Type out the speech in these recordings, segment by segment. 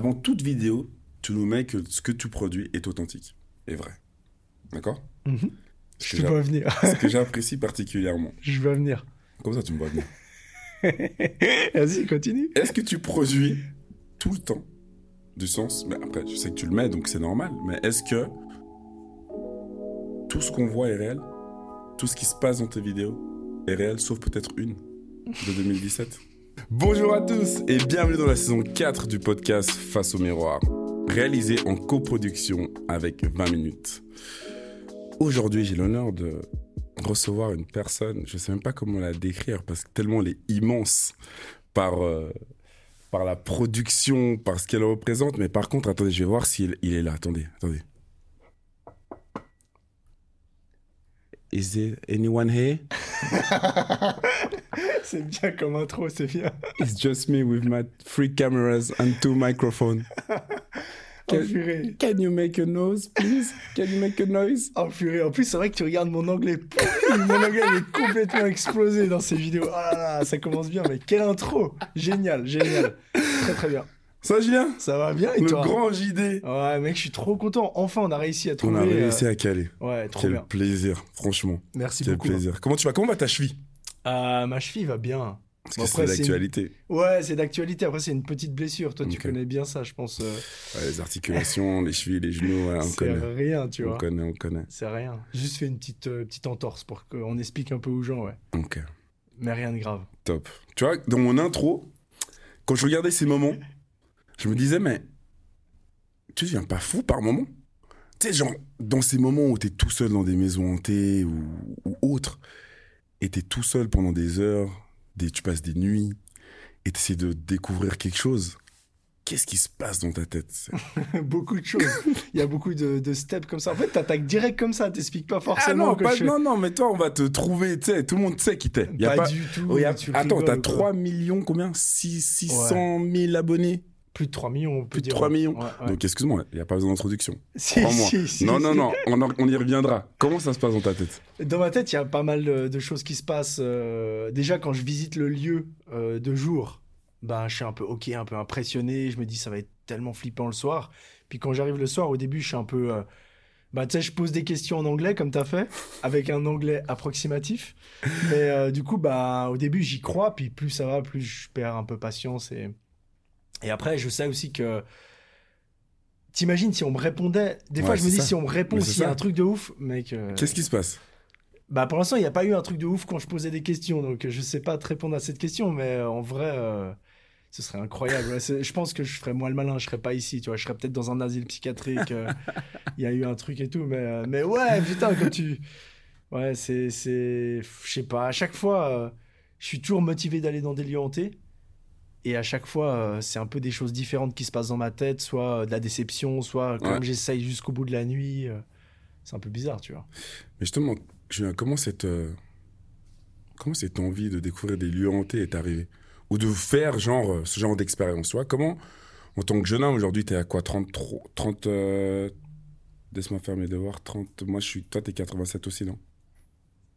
avant toute vidéo, tu nous mets que ce que tu produis est authentique et vrai. D'accord? Ce Je te vois venir. Ce que j'apprécie particulièrement. Je vois venir. Comme ça, tu me vois venir. Vas-y, continue. Est-ce que tu produis tout le temps du sens? Mais après, je sais que tu le mets, donc c'est normal. Mais est-ce que tout ce qu'on voit est réel? Tout ce qui se passe dans tes vidéos est réel, sauf peut-être une de 2017 Bonjour à tous et bienvenue dans la saison 4 du podcast Face au miroir, réalisé en coproduction avec 20 minutes. Aujourd'hui, j'ai l'honneur de recevoir une personne, je sais même pas comment la décrire parce que tellement elle est immense par, euh, par la production, par ce qu'elle représente. Mais par contre, attendez, je vais voir s'il il est là. Attendez, attendez. Is there anyone here? C'est bien comme intro, c'est bien. It's just me with my three cameras and two microphones. Oh purée. Can you make a noise, please? Can you make a noise? Oh purée. En plus, c'est vrai que tu regardes mon anglais. mon anglais il est complètement explosé dans ces vidéos. Oh là là, ça commence bien, mais quelle intro. Génial, génial. Très très bien. Ça, Julien? Ça va bien et Le toi grand JD. Ouais, mec, je suis trop content. Enfin, on a réussi à On trouver. a réussi euh, à caler. Ouais, trop Quel bien. plaisir, franchement. Merci Quel beaucoup. plaisir. Comment tu vas? Comment va ta cheville? Euh, ma cheville va bien. Parce Bon, que c'est c'est une- l'actualité. Ouais, c'est d'actualité. Après, c'est une petite blessure. Toi, tu connais bien ça, je pense. euh, Ouais, les articulations, les chevilles, les genoux, ouais, on c'est connaît. rien, tu On vois. connaît, on connaît. C'est rien. Juste fait une petite, euh, petite entorse pour qu'on explique un peu aux gens, ouais. Ok, Mais rien de grave. top. Tu vois, dans mon intro, quand je regardais ces moments, je me disais, mais tu deviens pas fou par moment Tu sais, genre, dans ces moments où t'es tout seul dans des maisons hantées ou, ou autres, et t'es tout seul pendant des heures, des, tu passes des nuits, et t'essaies de découvrir quelque chose, qu'est-ce qui se passe dans ta tête beaucoup de choses. Il y a beaucoup de, de steps comme ça. En fait, t'attaques direct comme ça. T'expliques pas Ah forcément non, que pas- je... non, non, mais toi, on va te trouver, tu sais, tout le monde sait qui t'es. Pas, pas, du tout. Oh, y a- tu Attends, t'as ou quoi 3 millions, combien? 6, 600 000 abonnés? Plus de 3 millions, on peut Plus de dire. 3 millions. Ouais, ouais. Donc, excuse-moi, il n'y a pas besoin d'introduction. Si, si, si, non, non, non, on, y reviendra. Comment ça se passe dans ta tête? Dans ma tête, il y a pas mal de, de choses qui se passent. euh, déjà, quand je visite le lieu euh, de jour, ben, je suis un peu ok, un peu impressionné. Je me dis, ça va être tellement flippant le soir. Puis quand j'arrive le soir, au début, je suis un peu. euh, bah, tu sais, je pose des questions en anglais, comme tu as fait, avec un anglais approximatif. Mais euh, du coup, bah, au début, j'y crois. Puis plus ça va, plus je perds un peu patience. Et, et après, je sais aussi que. T'imagines si on me répondait. Des fois, je me dis ça. si on me répond, s'il y a un truc de ouf, mec. euh, Qu'est-ce qui se passe? Bah pour l'instant, il n'y a pas eu un truc de ouf quand je posais des questions, donc je sais pas te répondre à cette question, mais euh, en vrai, euh, ce serait incroyable. Ouais, je pense que je ferais moi le malin, je serais pas ici, tu vois, je serais peut-être dans un asile psychiatrique, il y a eu un truc et tout, mais, mais ouais, putain, quand tu... Ouais, c'est... Je sais pas, à chaque fois, je suis toujours motivé d'aller dans des lieux hantés, et à chaque fois, euh, c'est un peu des choses différentes qui se passent dans ma tête, soit euh, de la déception, soit comme Ouais. j'essaye jusqu'au bout de la nuit, euh, c'est un peu bizarre, tu vois. Mais justement, Julien, comment cette, euh, comment cette envie de découvrir des lieux hantés est arrivée? Ou de faire genre, euh, ce genre d'expérience, tu Comment, en tant que jeune homme, aujourd'hui, t'es à quoi 33, 30... euh, Laisse-moi faire mes devoirs. 30... Moi, je suis... Toi, t'es 87 aussi, non?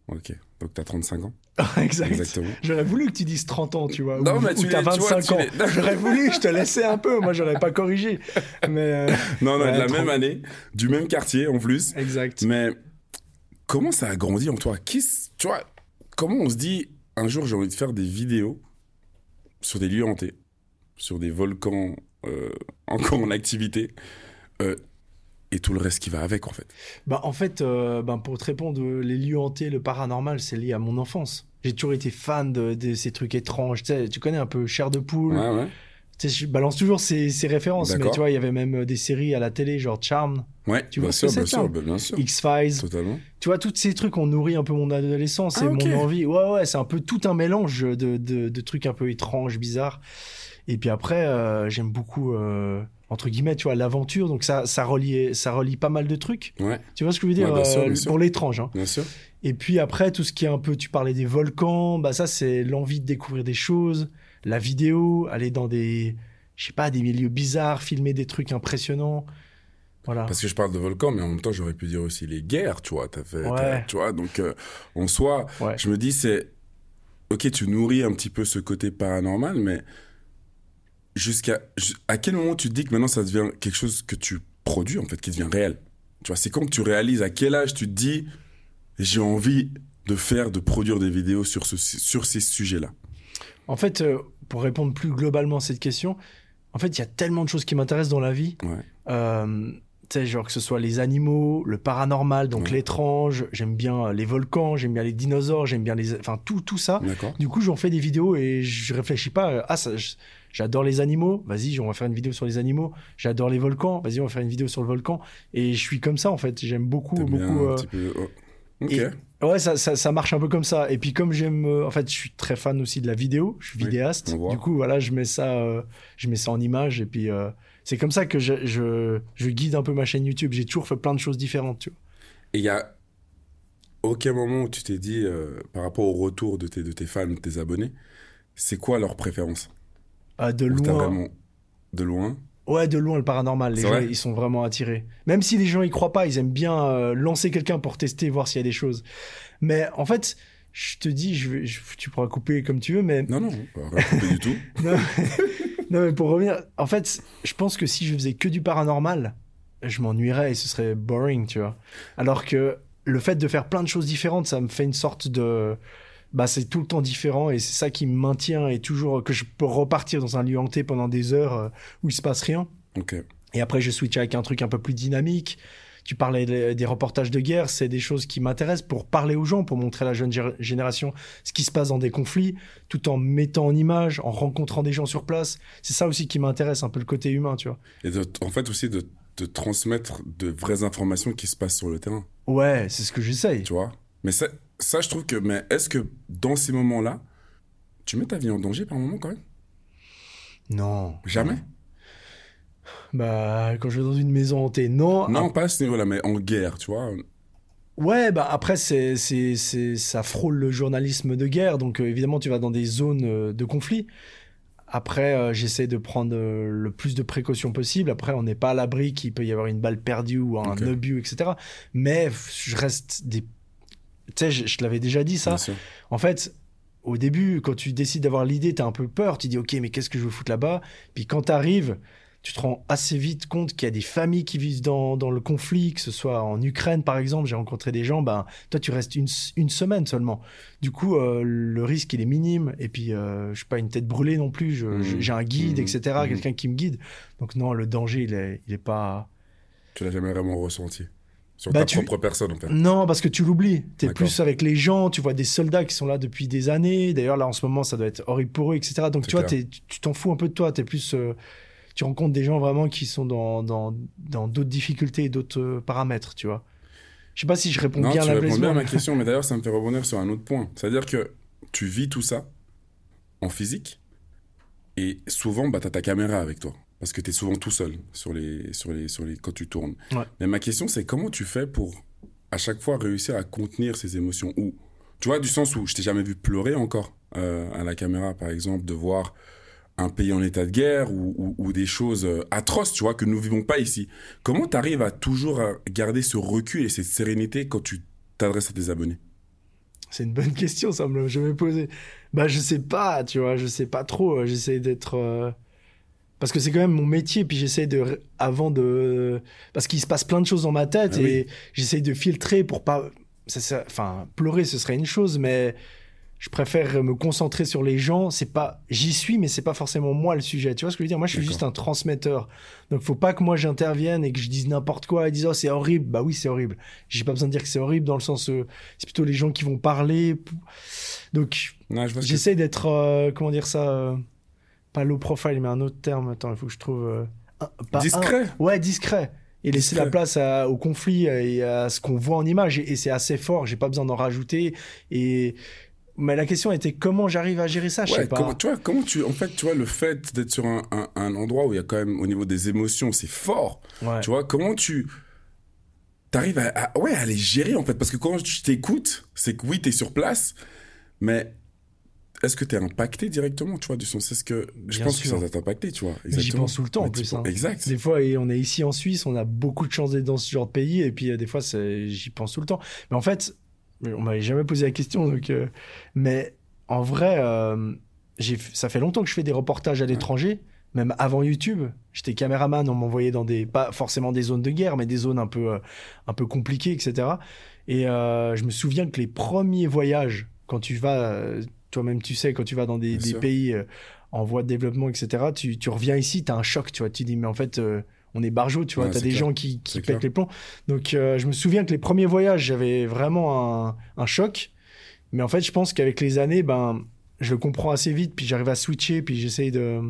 Ok. Donc, t'as 35 ans. exact. Exactement. J'aurais voulu que tu dises 30 ans, tu vois. Non, ou, mais ou tu vois, 25 tu ans. J'aurais voulu, je te laissais un peu. Moi, j'aurais pas corrigé. Mais. euh, Non, non, Ouais, de la même année, du même quartier en plus. exact. Mais comment ça a grandi en toi? Qui, Tu vois, comment on se dit un jour j'ai envie de faire des vidéos sur des lieux hantés, sur des volcans euh, encore en activité euh, et tout le reste qui va avec en fait. Bah, en fait, euh, ben, pour te répondre, les lieux hantés, le paranormal, c'est lié à mon enfance. J'ai toujours été fan de, de ces trucs étranges. Tu, sais, tu connais un peu Chair de poule. Ouais, ouais. Tu sais, je balance toujours ces, ces références. Mais tu vois, il y avait même euh, des séries à la télé, genre Charmed, Ouais, Tu vois sûr, bien c'est, sûr, ça bah, bien sûr. X-Files. Totalement. Tu vois, tous ces trucs ont nourri un peu mon adolescence Ah, et ok. mon envie. Ouais, ouais, c'est un peu tout un mélange de, de, de trucs un peu étranges, bizarres. Et puis après, euh, j'aime beaucoup, euh, entre guillemets, tu vois, l'aventure. Donc ça, ça, relie, ça relie pas mal de trucs. Ouais, Tu vois ce que je veux dire Ouais, bien sûr, euh, bien sûr. Pour l'étrange. Hein. bien sûr. Et puis après, tout ce qui est un peu, tu parlais des volcans, bah ça, c'est l'envie de découvrir des choses, la vidéo, aller dans des, je sais pas, des milieux bizarres, filmer des trucs impressionnants. Voilà. Parce que je parle de volcans, mais en même temps, j'aurais pu dire aussi les guerres, tu vois. As fait, Ouais. tu vois, donc euh, en soi, Ouais. je me dis, c'est. Ok, tu nourris un petit peu ce côté paranormal, mais jusqu'à à quel moment tu te dis que maintenant ça devient quelque chose que tu produis en fait, qui devient réel? Tu vois, c'est quand tu réalises à quel âge tu te dis j'ai envie de faire, de produire des vidéos sur, ce, sur ces sujets-là? En fait, euh, pour répondre plus globalement à cette question, en fait, il y a tellement de choses qui m'intéressent dans la vie. Ouais. Euh, tu sais, genre que ce soit les animaux, le paranormal, donc Ouais. l'étrange, j'aime bien les volcans, j'aime bien les dinosaures, j'aime bien les... Enfin, tout, tout ça. Du coup, j'en fais des vidéos et je réfléchis pas. Ah, ça, je- j'adore les animaux. Vas-y, on va faire une vidéo sur les animaux. J'adore les volcans. Vas-y, on va faire une vidéo sur le volcan. Et je suis comme ça en fait. J'aime beaucoup, bien beaucoup. un euh, petit peu. oh. Et- Ouais, ça, ça, ça marche un peu comme ça. Et puis comme j'aime, euh, en fait, je suis très fan aussi de la vidéo. Je suis vidéaste. Du coup, voilà, je mets ça, euh, je mets ça en image. Et puis euh, c'est comme ça que je, je, je guide un peu ma chaîne YouTube. J'ai toujours fait plein de choses différentes. Tu vois. Et il y a aucun moment où tu t'es dit, euh, par rapport au retour de tes, de tes fans, de tes abonnés, c'est quoi leur préférence? Euh, de loin. vraiment de loin Ouais, de loin le paranormal. Les gens, ils sont vraiment attirés. Même si les gens y croient pas, ils aiment bien euh, lancer quelqu'un pour tester, voir s'il y a des choses. Mais en fait, je te dis, je vais, je- tu pourras couper comme tu veux, mais Non, non, pas coupé du tout. non, non, mais pour revenir, en fait, je pense que si je faisais que du paranormal, je m'ennuierais et ce serait boring, tu vois. Alors que le fait de faire plein de choses différentes, ça me fait une sorte de. Bah, c'est tout le temps différent et c'est ça qui me maintient et toujours que je peux repartir dans un lieu hanté pendant des heures euh, où il se passe rien. Et après, je switch avec un truc un peu plus dynamique. Tu parlais des reportages de guerre, c'est des choses qui m'intéressent pour parler aux gens, pour montrer à la jeune gé- génération ce qui se passe dans des conflits, tout en mettant en image, en rencontrant des gens sur place. C'est ça aussi qui m'intéresse, un peu le côté humain, tu vois. Et de- en fait aussi de, de transmettre de vraies informations qui se passent sur le terrain, Ouais, c'est ce que j'essaye. tu vois? Mais ça, ça, je trouve que, mais est-ce que dans ces moments-là, tu mets ta vie en danger par moment quand même Non. Jamais? Bah, quand je vais dans une maison hantée, non. Non, pas à ce niveau-là, mais en guerre, tu vois. Ouais, bah après, c'est, c'est, c'est, ça frôle le journalisme de guerre, donc euh, évidemment, tu vas dans des zones euh, de conflit. Après, euh, j'essaie de prendre le plus de précautions possible. Après, on n'est pas à l'abri qu'il peut y avoir une balle perdue ou un obus, etc. Mais je reste des. Tu sais, je, je te l'avais déjà dit ça. En fait, au début, quand tu décides d'avoir l'idée, t'as un peu peur. Tu dis, OK, mais qu'est-ce que je veux foutre là-bas? Puis quand t'arrives, tu te rends assez vite compte qu'il y a des familles qui vivent dans, dans le conflit, que ce soit en Ukraine, par exemple. J'ai rencontré des gens, ben, toi, tu restes une, une semaine seulement. Du coup, euh, le risque, il est minime. Et puis, euh, je suis pas une tête brûlée non plus. Je- J'ai un guide, Mhm. etc., Mhm. quelqu'un qui me guide. Donc, non, le danger, il est, il est pas. Tu l'as jamais vraiment ressenti. Sur Bah, ta tu- propre personne, en fait. Non, parce que tu l'oublies. T'es plus avec les gens, tu vois des soldats qui sont là depuis des années. D'ailleurs, là, en ce moment, ça doit être horrible pour eux, etc. Donc, tu vois, tu t'en fous un peu de toi. T'es plus, euh, tu rencontres des gens vraiment qui sont dans dans dans d'autres difficultés et d'autres euh, paramètres, tu vois. Je sais pas si je réponds Non, bien à la réponds bien à ma question, mais d'ailleurs, ça me fait rebondir sur un autre point. C'est-à-dire que tu vis tout ça en physique, et souvent, bah, tu as ta caméra avec toi. Parce que tu es souvent tout seul sur les, sur les, sur les, quand tu tournes. Ouais. Mais ma question, c'est comment tu fais pour, à chaque fois, réussir à contenir ces émotions? Ou, tu vois, du sens où je t'ai jamais vu pleurer encore euh, à la caméra, par exemple, de voir un pays en état de guerre ou, ou- ou des choses euh, atroces, tu vois, que nous vivons pas ici. Comment tu arrives à toujours euh, garder ce recul et cette sérénité quand tu t'adresses à tes abonnés? C'est une bonne question, ça me l'a jamais posé. Bah, je sais pas, tu vois, je sais pas trop. J'essaie d'être. euh, Parce que c'est quand même mon métier, puis j'essaie de. Avant de. Parce qu'il se passe plein de choses dans ma tête Ah et j'essaie de filtrer pour pas. Ça, ça- Enfin, pleurer, ce serait une chose, mais je préfère me concentrer sur les gens. C'est pas. J'y suis, mais c'est pas forcément moi le sujet. Tu vois ce que je veux dire? Moi, je suis juste un transmetteur. Donc, faut pas que moi j'intervienne et que je dise n'importe quoi et dise oh, c'est horrible. Bah oui, c'est horrible. J'ai pas besoin de dire que c'est horrible dans le sens. euh, c'est plutôt les gens qui vont parler. Donc, je que- j'essaie d'être. euh, comment dire ça euh, Pas low profile, mais un autre terme. Attends, il faut que je trouve. euh, un- pas Discret. un- ouais, discret. Et laisser Discret. la place à- au conflit et à ce qu'on voit en image. Et, et c'est assez fort, j'ai pas besoin d'en rajouter. Et. Mais la question était comment j'arrive à gérer ça, je Ouais, sais pas. comment, tu vois, comment tu, en fait, tu vois, le fait d'être sur un, un- un endroit où il y a quand même, au niveau des émotions, c'est fort. Ouais. Tu vois, comment tu t'arrives à, à- ouais, à les gérer, en fait. Parce que quand je t'écoute, c'est que oui, t'es sur place, mais est-ce que t'es impacté directement, tu vois, du sens? Est-ce que, je Bien pense sûr. que ça va t'impacter, tu vois. J'y pense tout le temps, en tu plus, hein. Exact. Des fois, et on est ici en Suisse, on a beaucoup de chance d'être dans ce genre de pays, et puis euh, des fois, j'y pense tout le temps. Mais en fait, on m'avait jamais posé la question, donc. euh, mais en vrai, euh, ça fait longtemps que je fais des reportages à l'étranger, même avant YouTube. J'étais caméraman, on m'envoyait dans des, pas forcément des zones de guerre, mais des zones un peu, euh, un peu compliquées, etc. Et je me souviens que les premiers voyages, quand tu vas, toi-même tu sais, quand tu vas dans des, pays euh, en voie de développement, etc., tu, tu reviens ici, tu as un choc, tu vois. Tu dis, mais en fait, euh, on est barjot, tu vois, Ouais, tu as des clair. gens qui, qui pètent clair. les plombs. Donc euh, je me souviens que les premiers voyages, j'avais vraiment un, un choc. Mais en fait, je pense qu'avec les années, ben, je le comprends assez vite, puis j'arrive à switcher, puis j'essaye de.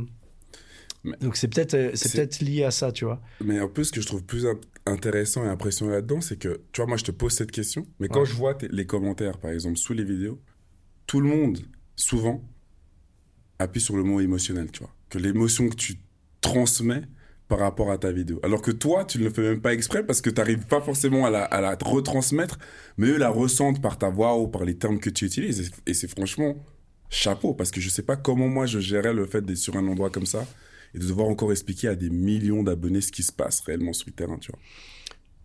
Mais- Donc c'est peut-être c'est peut-être lié à ça, tu vois. Mais un peu ce que je trouve plus in- intéressant et impressionnant là-dedans, c'est que, tu vois, moi je te pose cette question, mais quand Ouais. je vois les commentaires, par exemple, sous les vidéos, tout le monde, souvent, appuie sur le mot émotionnel, tu vois. Que l'émotion que tu transmets par rapport à ta vidéo. Alors que toi, tu ne le fais même pas exprès parce que tu n'arrives pas forcément à la, à la retransmettre, mais eux la ressentent par ta voix ou par les termes que tu utilises. Et, c'est franchement chapeau parce que je sais pas comment moi je gérais le fait d'être sur un endroit comme ça et de devoir encore expliquer à des millions d'abonnés ce qui se passe réellement sur le terrain, tu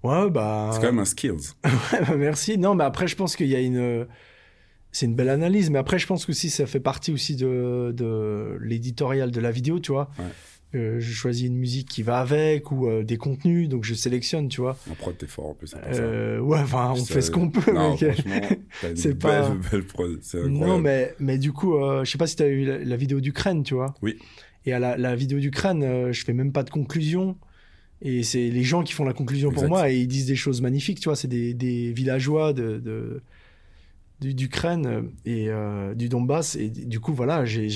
vois. Ouais, bah. C'est quand même un skills. Ouais, bah, merci. Non, mais après, je pense qu'il y a une. C'est une belle analyse, mais après, je pense que aussi ça fait partie aussi de, de l'éditorial de la vidéo, tu vois. Ouais. Euh, je choisis une musique qui va avec ou euh, des contenus, donc je sélectionne, tu vois. En prod, t'es fort en plus. Euh, ouais, enfin, on Ça- fait ce qu'on peut, Non, mec. t'as C'est belle, pas- belle prod. C'est incroyable. Non, mais, mais du coup, je sais pas si tu as vu la, la vidéo d'Ukraine, tu vois. Oui. Et à la, la vidéo d'Ukraine, euh, je fais même pas de conclusion. Et c'est les gens qui font la conclusion pour moi et ils disent des choses magnifiques, tu vois. C'est des, des villageois de, de- du- d'Ukraine euh, et euh, du Donbass. Et du coup, voilà, j'ai-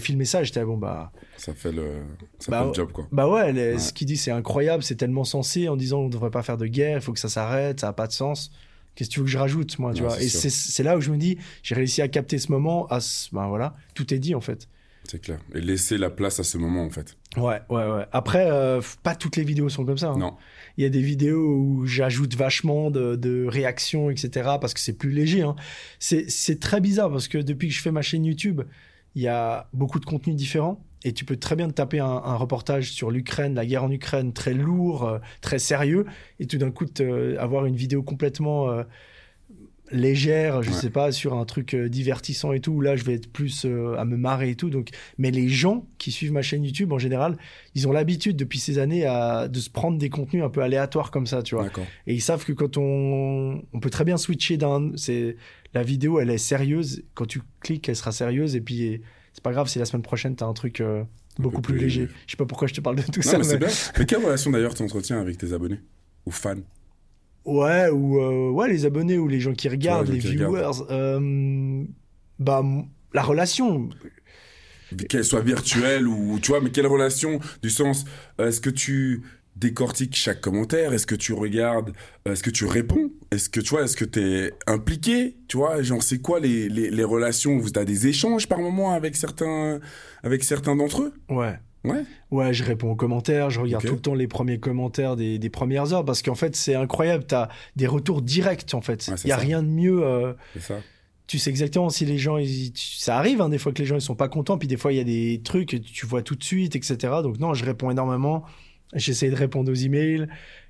filmé ça. J'étais, ah, bon, bah, Ça fait le, ça Bah, fait le job, quoi. bah ouais, les- Ouais. ce qu'il dit, c'est incroyable, c'est tellement sensé en disant on ne devrait pas faire de guerre, il faut que ça s'arrête, ça n'a pas de sens. Qu'est-ce que tu veux que je rajoute, moi, tu Ouais, vois? Et c'est c'est là où je me dis, j'ai réussi à capter ce moment, à ce- ben voilà, tout est dit en fait. C'est clair. Et laisser la place à ce moment, en fait. Ouais, ouais, ouais. Après, euh, pas toutes les vidéos sont comme ça. hein. Non. Il y a des vidéos où j'ajoute vachement de, de réactions, etc., parce que c'est plus léger. hein. C'est c'est très bizarre parce que depuis que je fais ma chaîne YouTube, il y a beaucoup de contenus différents. Et tu peux très bien te taper un, un reportage sur l'Ukraine, la guerre en Ukraine, très lourd, euh, très sérieux, et tout d'un coup te- avoir une vidéo complètement euh, légère, je Ouais. sais pas, sur un truc euh, divertissant et tout, où là je vais être plus euh, à me marrer et tout. Donc, mais les gens qui suivent ma chaîne YouTube en général, ils ont l'habitude depuis ces années à, de se prendre des contenus un peu aléatoires comme ça, tu vois. Et ils savent que quand on, on peut très bien switcher d'un, c'est la vidéo, elle est sérieuse. Quand tu cliques, elle sera sérieuse. Et puis c'est pas grave si la semaine prochaine t'as un truc euh, beaucoup plus, plus- léger. Je sais pas pourquoi je te parle de tout Non, ça. mais c'est mais- bien. Mais quelle relation d'ailleurs tu entretiens avec tes abonnés ou fans? Ouais, ou euh, ouais, les abonnés ou les gens qui regardent, les les gens qui viewers. euh, bah, la relation, Qu'elle soit virtuelle ou tu vois, mais quelle relation du sens euh, Est-ce que tu décortiques chaque commentaire? Est-ce que tu regardes Est-ce que tu réponds? Est-ce que tu vois Est-ce que tu es impliqué? Tu vois, genre c'est quoi les, les, les relations? Vous avez des échanges par moment avec certains avec certains d'entre eux? Ouais. Ouais. Ouais, je réponds aux commentaires, je regarde tout le temps les premiers commentaires des, des premières heures parce qu'en fait, c'est incroyable. Tu as des retours directs en fait. Il Ouais, n'y a ça. rien de mieux. euh, C'est ça. tu sais exactement si les gens. ils- ça arrive hein, des fois que les gens ils sont pas contents, puis des fois il y a des trucs tu vois tout de suite, etc. Donc, non, je réponds énormément. J'essaye de répondre aux emails.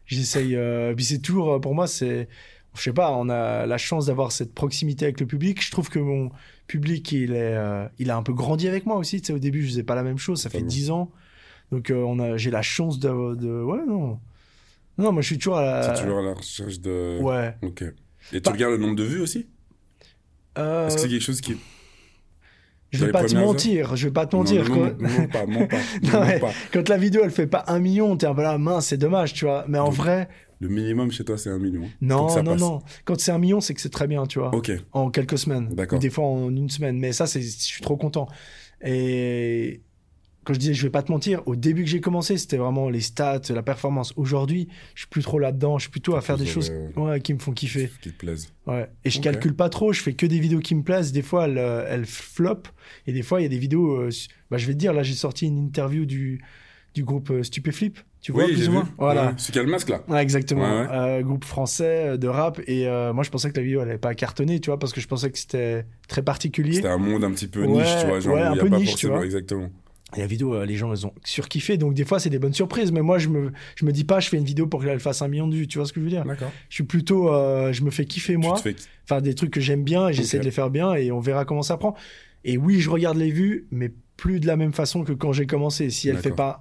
J'essaye. euh, puis c'est toujours, euh, pour moi, c'est. Je sais pas, on a la chance d'avoir cette proximité avec le public. Je trouve que mon public, il, est, euh, il a un peu grandi avec moi aussi. Tu sais, au début, je faisais pas la même chose. Ça fait. 10 ans. Donc, euh, on a, j'ai la chance de, de. Ouais, non. Non, moi, je suis toujours à la. C'est toujours à la recherche de. Ouais. Ok. Et tu Bah- regardes le nombre de vues aussi? Euh, Est-ce que c'est quelque chose qui. je vais pas te mentir. Je vais pas te mentir. Non, non, non, non, pas, non, pas, Non, non, ouais. pas. Quand la vidéo elle fait pas un million, t'es un peu là, mince, c'est dommage, tu vois. Mais en Donc, vrai, Le minimum chez toi, c'est un million. hein, non, non, passe. non. Quand c'est un million, c'est que c'est très bien, tu vois. Ok. En quelques semaines. D'accord. Ou des fois en une semaine. Mais ça, c'est, je suis trop content. Et quand je disais, je vais pas te mentir, au début que j'ai commencé, c'était vraiment les stats, la performance. Aujourd'hui, je suis plus trop là-dedans. Je suis plutôt à faire des choses ouais, qui me font kiffer. Qui te plaise. Ouais. Et je Ok. calcule pas trop, je fais que des vidéos qui me plaisent. Des fois, elles, euh, elles flop. Et des fois, il y a des vidéos. euh, bah, je vais te dire, là, j'ai sorti une interview du, du groupe euh, Stupéflip. Tu vois, oui, plus ou vu. moins Voilà. Ouais. C'est qui a le masque là? Ouais, exactement. Ouais. Euh, groupe français euh, de rap. Et euh, moi, je pensais que la vidéo, elle allait pas cartonner, tu vois, parce que je pensais que c'était très particulier. C'était un monde un petit peu niche, tu vois. Genre, un peu pas niche, tu vois. Exactement. Et la vidéo, euh, les gens, ils ont surkiffé. Donc, des fois, c'est des bonnes surprises. Mais moi, je me, je me dis pas, je fais une vidéo pour qu'elle fasse un million de vues. Tu vois ce que je veux dire? D'accord. Je suis plutôt, je me fais kiffer, moi. Tu te fais. Enfin, des trucs que j'aime bien et j'essaie de les faire bien et on verra comment ça prend. Et oui, je regarde les vues, mais plus de la même façon que quand j'ai commencé. Si elle fait pas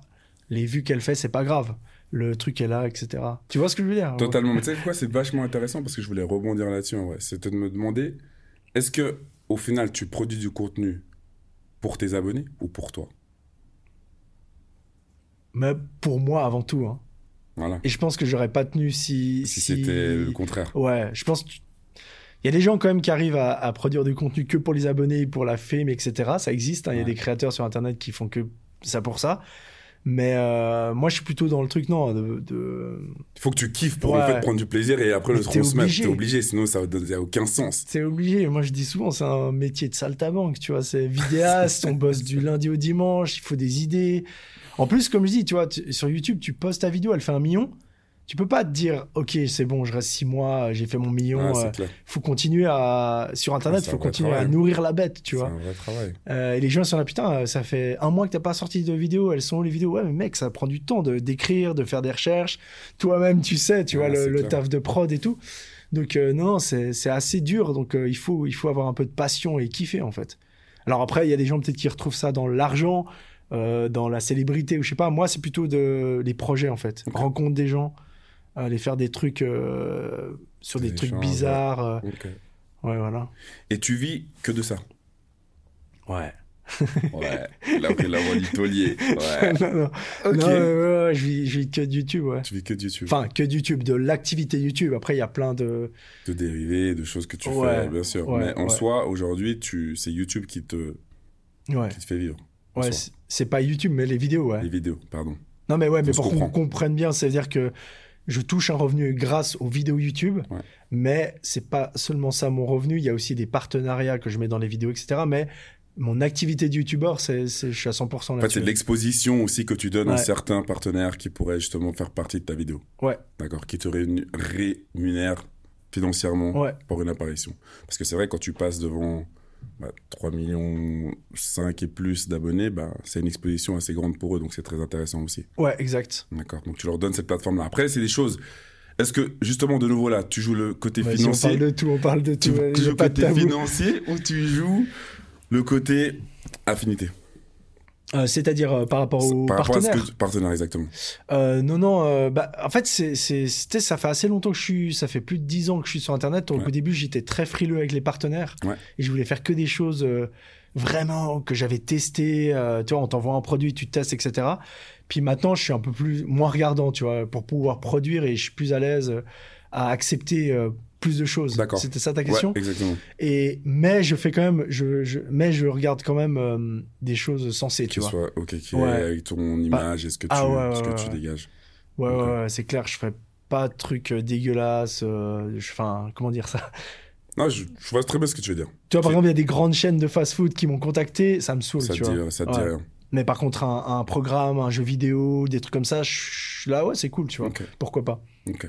les vues qu'elle fait, c'est pas grave. Le truc est là, etc. Tu vois ce que je veux dire Totalement. Mais tu sais quoi, c'est vachement intéressant? Parce que je voulais rebondir là-dessus. C'était de me demander est-ce que au final tu produis du contenu pour tes abonnés ou pour toi? Mais pour moi, avant tout. hein. Voilà. Et je pense que j'aurais pas tenu si. Si c'était le contraire. Ouais, je pense. Il y a des gens quand même qui arrivent à, à produire du contenu que pour les abonnés, pour la fame, etc. Ça existe. hein. Il y a des créateurs sur Internet qui font que ça pour ça. Mais euh, moi, je suis plutôt dans le truc, non, de, de- Il faut que tu kiffes pour Ouais. en fait prendre du plaisir et après le Mais t'es transmettre. obligé. T'es obligé, sinon ça n'a aucun sens. C'est obligé. Moi, je dis souvent, c'est un métier de saltabanque, tu vois. C'est vidéaste, on bosse du lundi au dimanche, il faut des idées. En plus, comme je dis, tu vois, tu- sur YouTube, tu postes ta vidéo, elle fait un million. Tu peux pas te dire, ok, c'est bon, je reste six mois, j'ai fait mon million. Ah, euh, faut continuer à sur Internet, Ah, faut continuer à nourrir la bête, tu vois. un vrai travail. Euh, et les gens sont là, putain, euh, ça fait un mois que t'as pas sorti de vidéo, elles sont où les vidéos? Ouais, mais mec, ça prend du temps de d'écrire, de faire des recherches. Toi-même, tu sais, tu vois, le, taf de prod et tout. Donc, euh, non, c'est assez dur. Donc, il, faut, il faut avoir un peu de passion et kiffer, en fait. Alors, après, il y a des gens peut-être qui retrouvent ça dans l'argent, dans la célébrité, ou je sais pas. Moi, c'est plutôt de, les projets, en fait. Rencontre des gens, aller faire des trucs euh, sur des, Des trucs bizarres. euh, Ok. ouais, voilà. Et tu vis que de ça? Ouais. Ouais. Là, ok, la voix du taulier. Ouais. non, non. Ok. Non, ouais, ouais, ouais, je vis, je vis que de YouTube, ouais. Tu vis que de YouTube. Enfin, que de YouTube, de l'activité YouTube. Après, il y a plein de. de dérivés, de choses que tu Ouais, fais, bien sûr. ouais, Mais en ouais. soi, aujourd'hui, tu... c'est YouTube qui te... Ouais, qui te fait vivre. ouais c'est- pas YouTube, mais les vidéos, ouais. Les vidéos, pardon. Non, mais ouais, mais pour qu'on comprenne bien, c'est-à-dire que je touche un revenu grâce aux vidéos YouTube, Ouais. mais c'est pas seulement ça mon revenu. Il y a aussi des partenariats que je mets dans les vidéos, etc. Mais mon activité de YouTuber, c'est, c'est- je suis à 100% En fait, là-dessus. c'est de l'exposition aussi que tu donnes à certains partenaires qui pourraient justement faire partie de ta vidéo. Ouais. D'accord Qui te rému- rémunèrent financièrement Ouais, pour une apparition. Parce que c'est vrai, quand tu passes devant bah, 3 millions 5 et plus d'abonnés, bah, c'est une exposition assez grande pour eux, donc c'est très intéressant aussi. ouais, exact. D'accord Donc tu leur donnes cette plateforme-là. Après, c'est des choses... Est-ce que, justement, de nouveau là, tu joues le côté Vas-y, on financier? parle de tout, on parle de tout. tu joues le côté tabou. financier ou tu joues le côté affinité? Euh, c'est-à-dire euh, par rapport aux Par rapport à ce partenaires. que tu- partenaire, exactement. Euh, non, non. bah, en fait, c'est, c'était- ça fait assez longtemps que je suis. Ça fait plus de 10 ans que je suis sur Internet. Donc Ouais. au début, j'étais très frileux avec les partenaires. Ouais. Et je voulais faire que des choses vraiment que j'avais testées. euh, tu vois, on t'envoie un produit, tu testes, etc. Puis maintenant, je suis un peu plus moins regardant, tu vois, pour pouvoir produire et je suis plus à l'aise à accepter plus de choses. D'accord. C'était ça ta question Ouais, exactement. Et mais je fais quand même, je, je, mais je regarde quand même euh, des choses sensées, tu vois. soit, ok, qui Ouais. avec ton image et ce que tu, ah ouais, ce que ouais, tu dégages. Ouais, ouais, c'est clair, je ferais pas de trucs euh, dégueulasses. euh, Enfin, comment dire ça? Non, je, je vois très bien ce que tu veux dire. Tu vois, par exemple, il y a des grandes chaînes de fast-food qui m'ont contacté, ça me saoule, Ça te tu dit, vois. ça te dit rien. Mais par contre, un, un programme, un jeu vidéo, des trucs comme ça, je là, ouais, c'est cool, tu vois. Pourquoi pas? Ok.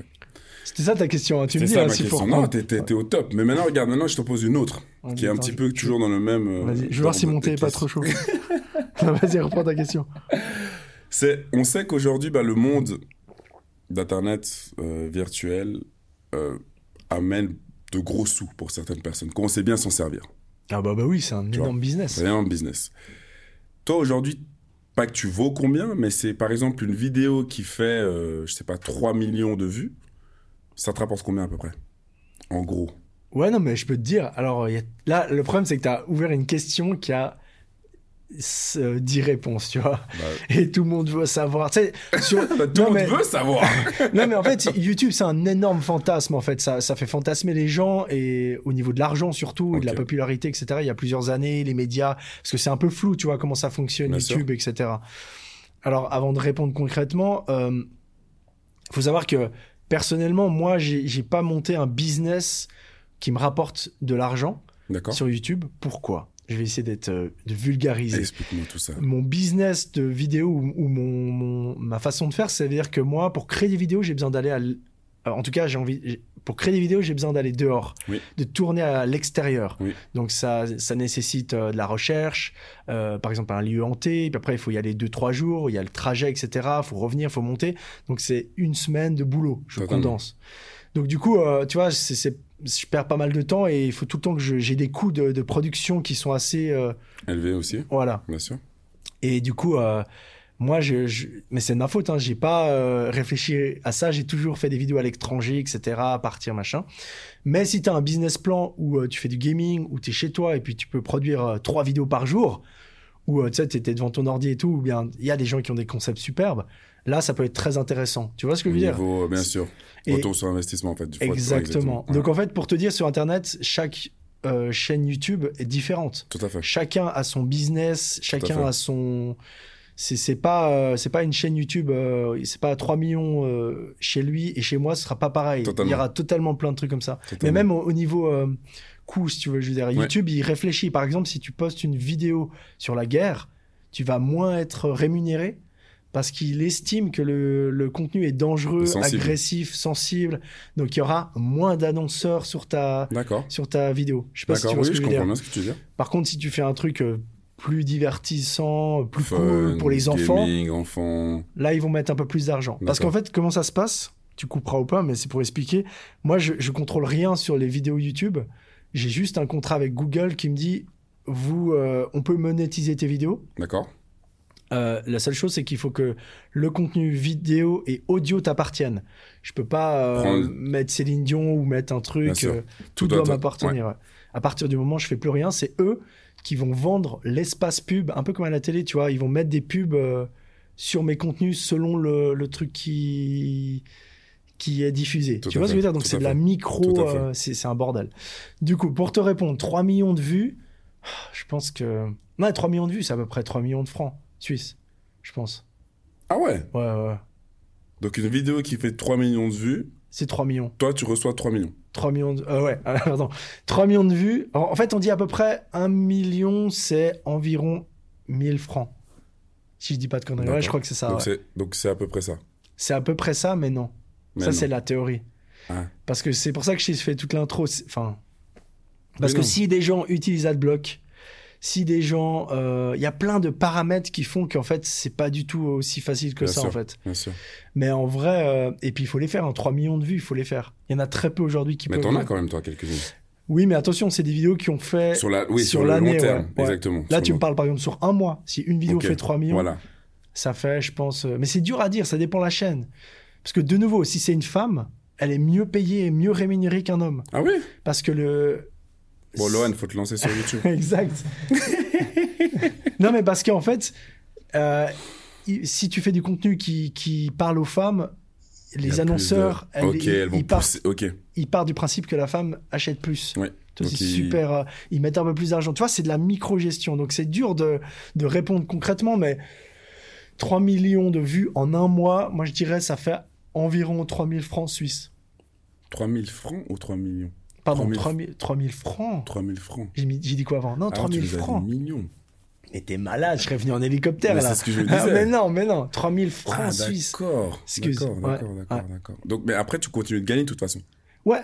C'était ça ta question, hein, tu me dis ça hein, ma faut question. Non, t'es au top. Mais maintenant, regarde, maintenant, je te pose une autre, qui est un petit peu toujours dans le même. euh, Vas-y, je vais voir si mon thé est pas trop chaud. Vas-y, reprends ta question. C'est, on sait qu'aujourd'hui, bah, le monde d'Internet euh, virtuel euh, amène de gros sous pour certaines personnes, qu'on sait bien s'en servir. Ah bah, bah oui, c'est un Tu vois, énorme business. C'est un business. Toi, aujourd'hui, pas que tu vaux combien, mais c'est par exemple une vidéo qui fait, euh, je sais pas, 3 millions de vues. Ça te rapporte combien à peu près? En gros. Ouais, non, mais je peux te dire. Alors, il y a- là, le problème, c'est que tu as ouvert une question qui a euh, 10 réponses, tu vois. Bah, Et tout le monde veut savoir. Tu sais, sur- bah, tout le monde mais- veut savoir. non, mais en fait, YouTube, c'est un énorme fantasme, en fait. Ça, ça fait fantasmer les gens, et au niveau de l'argent surtout, et de la popularité, etc. Il y a plusieurs années, les médias, parce que c'est un peu flou, tu vois, comment ça fonctionne, Bien YouTube, etc. Alors, avant de répondre concrètement, il faut savoir que, personnellement, moi, j'ai pas monté un business qui me rapporte de l'argent sur YouTube. Pourquoi? Je vais essayer d'être euh, de vulgariser Explique-moi tout ça. mon business de vidéo ou, mon, mon- ma façon de faire, c'est-à-dire que moi, pour créer des vidéos, j'ai besoin d'aller à. euh, En tout cas, j'ai envie. Pour créer des vidéos, j'ai besoin d'aller dehors, Oui. de tourner à l'extérieur. Oui. Donc ça, ça nécessite euh, de la recherche, euh, par exemple un lieu hanté. Puis après, il faut y aller deux trois jours. Il y a le trajet, etc. Il faut revenir, il faut monter. Donc c'est une semaine de boulot. Je Totalement. condense. Donc du coup, euh, tu vois, je perds pas mal de temps et il faut tout le temps que j'ai des coûts de, de production qui sont assez, euh, Élevé aussi, voilà. bien sûr. Et du coup, moi, je, je- mais c'est de ma faute, hein, j'ai pas euh, réfléchi à ça, j'ai toujours fait des vidéos à l'étranger, etc., à partir, machin. Mais si tu as un business plan où euh, tu fais du gaming, où tu es chez toi et puis tu peux produire euh, trois vidéos par jour, où euh, tu sais, tu étais devant ton ordi et tout, ou bien il y a des gens qui ont des concepts superbes, là, ça peut être très intéressant. Tu vois ce que je veux dire? niveau, bien sûr. Et- Retour sur investissement, en fait. du fois- Exactement. Ouais. Donc en fait, pour te dire, sur Internet, chaque euh, chaîne YouTube est différente. Tout à fait. Chacun a son business, chacun a son. C'est pas euh, c'est pas une chaîne YouTube, euh, c'est pas 3 millions euh, chez lui et chez moi, ce sera pas pareil. Totalement. Il y aura totalement plein de trucs comme ça. Mais même au, au niveau euh, coût, si tu veux, je veux dire, Ouais. YouTube, il réfléchit. Par exemple, si tu postes une vidéo sur la guerre, tu vas moins être rémunéré parce qu'il estime que le, le contenu est dangereux, Sensible. agressif, sensible. Donc il y aura moins d'annonceurs sur ta, sur ta vidéo. Je sais pas si tu vois oui, ce que je comprends bien ce que tu. Par contre, si tu fais un truc plus divertissant, plus Fun, cool pour les enfants, Gaming, enfants. là, ils vont mettre un peu plus d'argent. Parce qu'en fait, comment ça se passe Tu couperas ou pas, mais c'est pour expliquer. Moi, je, je contrôle rien sur les vidéos YouTube. J'ai juste un contrat avec Google qui me dit vous, euh, on peut monétiser tes vidéos. D'accord. Euh, la seule chose, c'est qu'il faut que le contenu vidéo et audio t'appartiennent. Je peux pas euh, Prendre- mettre Céline Dion ou mettre un truc. Tout tout doit doit te- m'appartenir. ouais. À partir du moment où je fais plus rien, c'est eux qui vont vendre l'espace pub, un peu comme à la télé, tu vois. Ils vont mettre des pubs euh, sur mes contenus selon le, le truc qui qui est diffusé. Tout tu vois ce que je veux dire? Donc c'est de la micro, euh, c'est un bordel. Du coup, pour te répondre, 3 millions de vues, je pense que... Non, 3 millions de vues, c'est à peu près 3 millions de francs suisses, je pense. Ah ouais? Ouais, ouais, ouais. Donc une vidéo qui fait 3 millions de vues, C'est 3 millions. toi tu reçois 3 millions. 3 millions de... euh, ouais, pardon. 3 millions de vues. En en fait, on dit à peu près 1 million, c'est environ 1000 francs. Si je dis pas de conneries. Ouais, je crois que c'est ça. donc ouais. c'est à peu près ça. C'est à peu près ça, mais non. Mais ça, c'est la théorie. Ah. Parce que c'est pour ça que je fait toute l'intro. Enfin, parce Mais que non. si des gens utilisent AdBlock, si des gens, euh, il y a plein de paramètres qui font qu'en fait, c'est pas du tout aussi facile que Bien ça sûr. en fait. Bien sûr. Mais en vrai, euh, et puis il faut les faire. hein, 3 millions de vues, il faut les faire. Il y en a très peu aujourd'hui qui Mais peuvent. t'en as quand même toi quelques-unes. Oui, mais attention, c'est des vidéos qui ont fait. Sur la oui, sur sur, le long terme, ouais, exactement. Là, tu me parles par exemple sur un mois. Si une vidéo fait 3 millions, Voilà. ça fait, je pense. euh, Mais c'est dur à dire, ça dépend de la chaîne. Parce que de nouveau, si c'est une femme, elle est mieux payée et mieux rémunérée qu'un homme. Ah oui? Parce que le. Bon Lohan, faut te lancer sur YouTube. exact. non, mais parce qu'en fait, euh, si tu fais du contenu qui, qui parle aux femmes, les annonceurs, de- elles- ils, elles vont ils partent, pousser. OK. ils partent du principe que la femme achète plus. Ouais. Donc C'est ils- super. euh, ils mettent un peu plus d'argent. Tu vois, c'est de la micro-gestion. Donc c'est dur de, de répondre concrètement, mais 3 millions de vues en un mois, moi je dirais ça fait environ 3000 francs suisses. 3000 francs ou 3 millions? Pardon, 3000 3000 3000 francs. 3000 francs. J'ai dit quoi avant? Non, Ah, 3000 tu nous as dit francs. millions. Mais t'es malade, je serais venu en hélicoptère Mais là. c'est ce que je Ah, disais. mais non, mais non, 3000 francs Ah, suisses. d'accord. D'accord, d'accord, d'accord, ouais. d'accord. Donc, mais après, tu continues de gagner de toute façon. Ouais,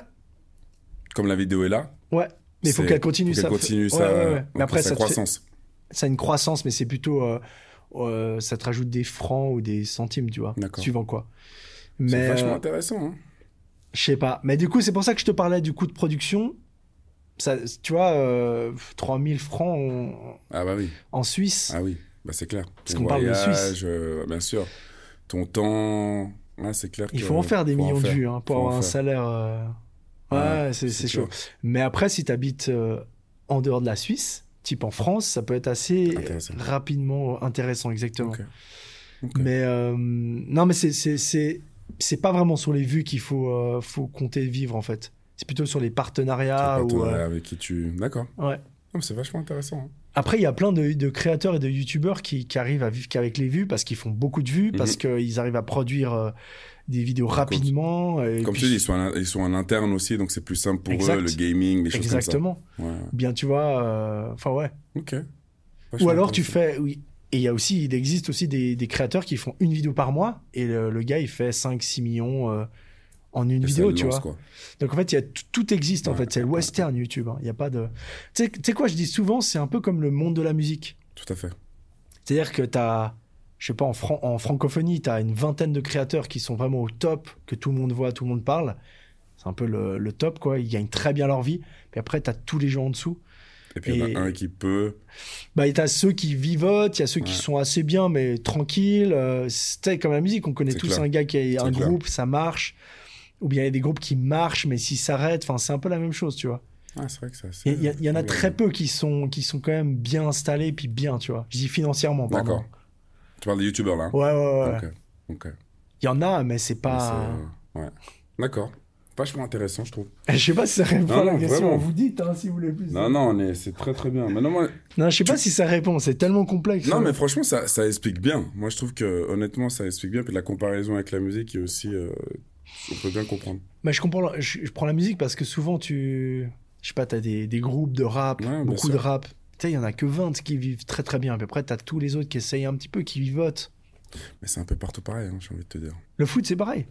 Comme la vidéo est là. ouais. Mais il faut qu'elle continue faut ça. qu'elle continue sa, ouais, ouais. Mais après, sa ça te fait- croissance. ça a une croissance, mais c'est plutôt. euh, euh, ça te rajoute des francs ou des centimes, tu vois. D'accord. Suivant quoi. C'est vachement euh, intéressant. Hein. Je sais pas. Mais du coup, c'est pour ça que je te parlais du coût de production. Ça, tu vois, euh, 3000 francs en, Ah bah oui, en Suisse. ah oui, bah c'est clair. Parce qu'on parle de Suisse. euh, bien sûr. Ton temps, ah, c'est clair. Il faut en faire des millions de vues hein, pour avoir un faire. salaire. euh, Ouais, Ouais, c'est chaud. Mais après, si tu habites en dehors de la Suisse, type en France, ça peut être assez Intéressant. rapidement intéressant, exactement. Mais euh, non, mais c'est c'est pas vraiment sur les vues qu'il faut euh, faut compter vivre en fait. C'est plutôt sur les partenariats ou euh, avec qui tu. D'accord. ouais. C'est vachement intéressant. hein. Après, il y a plein de, de créateurs et de youtubeurs qui, qui arrivent à vivre qu'avec les vues parce qu'ils font beaucoup de vues, Mhm. parce qu'ils arrivent à produire euh, des vidéos rapidement. et Comme puis- tu dis, ils sont, en, ils sont en interne aussi, donc c'est plus simple pour Exact. eux, le gaming, les choses Exactement. comme ça. Ouais, Bien, tu vois. euh, Enfin, ouais. ok. Ou alors tu fais. Oui. Et il y a aussi, il existe aussi des, des créateurs qui font une vidéo par mois et le, le gars il fait 5-6 millions euh, en une Et vidéo, tu lance, vois. quoi. Donc en fait, y a tout, existe en fait. C'est le ouais, western YouTube. hein. Il y a pas de. Tu sais- tu sais quoi, je dis souvent, c'est un peu comme le monde de la musique. Tout à fait. C'est-à-dire que tu as, je sais pas, en, fran- en francophonie, tu as une vingtaine de créateurs qui sont vraiment au top, que tout le monde voit, tout le monde parle. C'est un peu le, le top, quoi. Ils gagnent très bien leur vie. Puis après, tu as tous les gens en dessous. Et puis il y en a un qui peut. Bah, t'as ceux qui vivotent, il y a ceux qui sont assez bien, mais tranquilles. Euh, c'est comme la musique, on connaît tous clair. un gars qui a un clair. groupe, ça marche. Ou bien il y a des groupes qui marchent, mais s'ils s'arrêtent, enfin, c'est un peu la même chose, tu vois. Ah, c'est vrai que assez. Il y, il y a- il y en a très peu qui sont, qui sont quand même bien installés, puis bien, tu vois. Je dis financièrement, pardon. D'accord. Tu parles des youtubeurs là hein? Ouais, ouais, ouais. Ok. Il y en a, mais c'est pas. Ouais. D'accord. Vachement intéressant, je trouve. Je sais pas si ça répond Non, à la non, question. vraiment. Vous dites, hein, si vous voulez plus. Non, non, on est- c'est très très bien. Mais non, moi- Non, je sais pas si ça répond. C'est tellement complexe. non, hein. mais franchement, ça, ça explique bien. Moi, je trouve que honnêtement, ça explique bien. Puis la comparaison avec la musique est aussi. euh, on peut bien comprendre. Bah, je comprends. Je, je prends la musique parce que souvent, tu. Je sais pas, t'as des, des groupes de rap, Ouais, beaucoup de rap. Tu sais, il y en a que 20 qui vivent très très bien. Puis après, t'as tous les autres qui essayent un petit peu, qui vivotent. Mais c'est un peu partout pareil, hein, j'ai envie de te dire. Le foot, c'est pareil.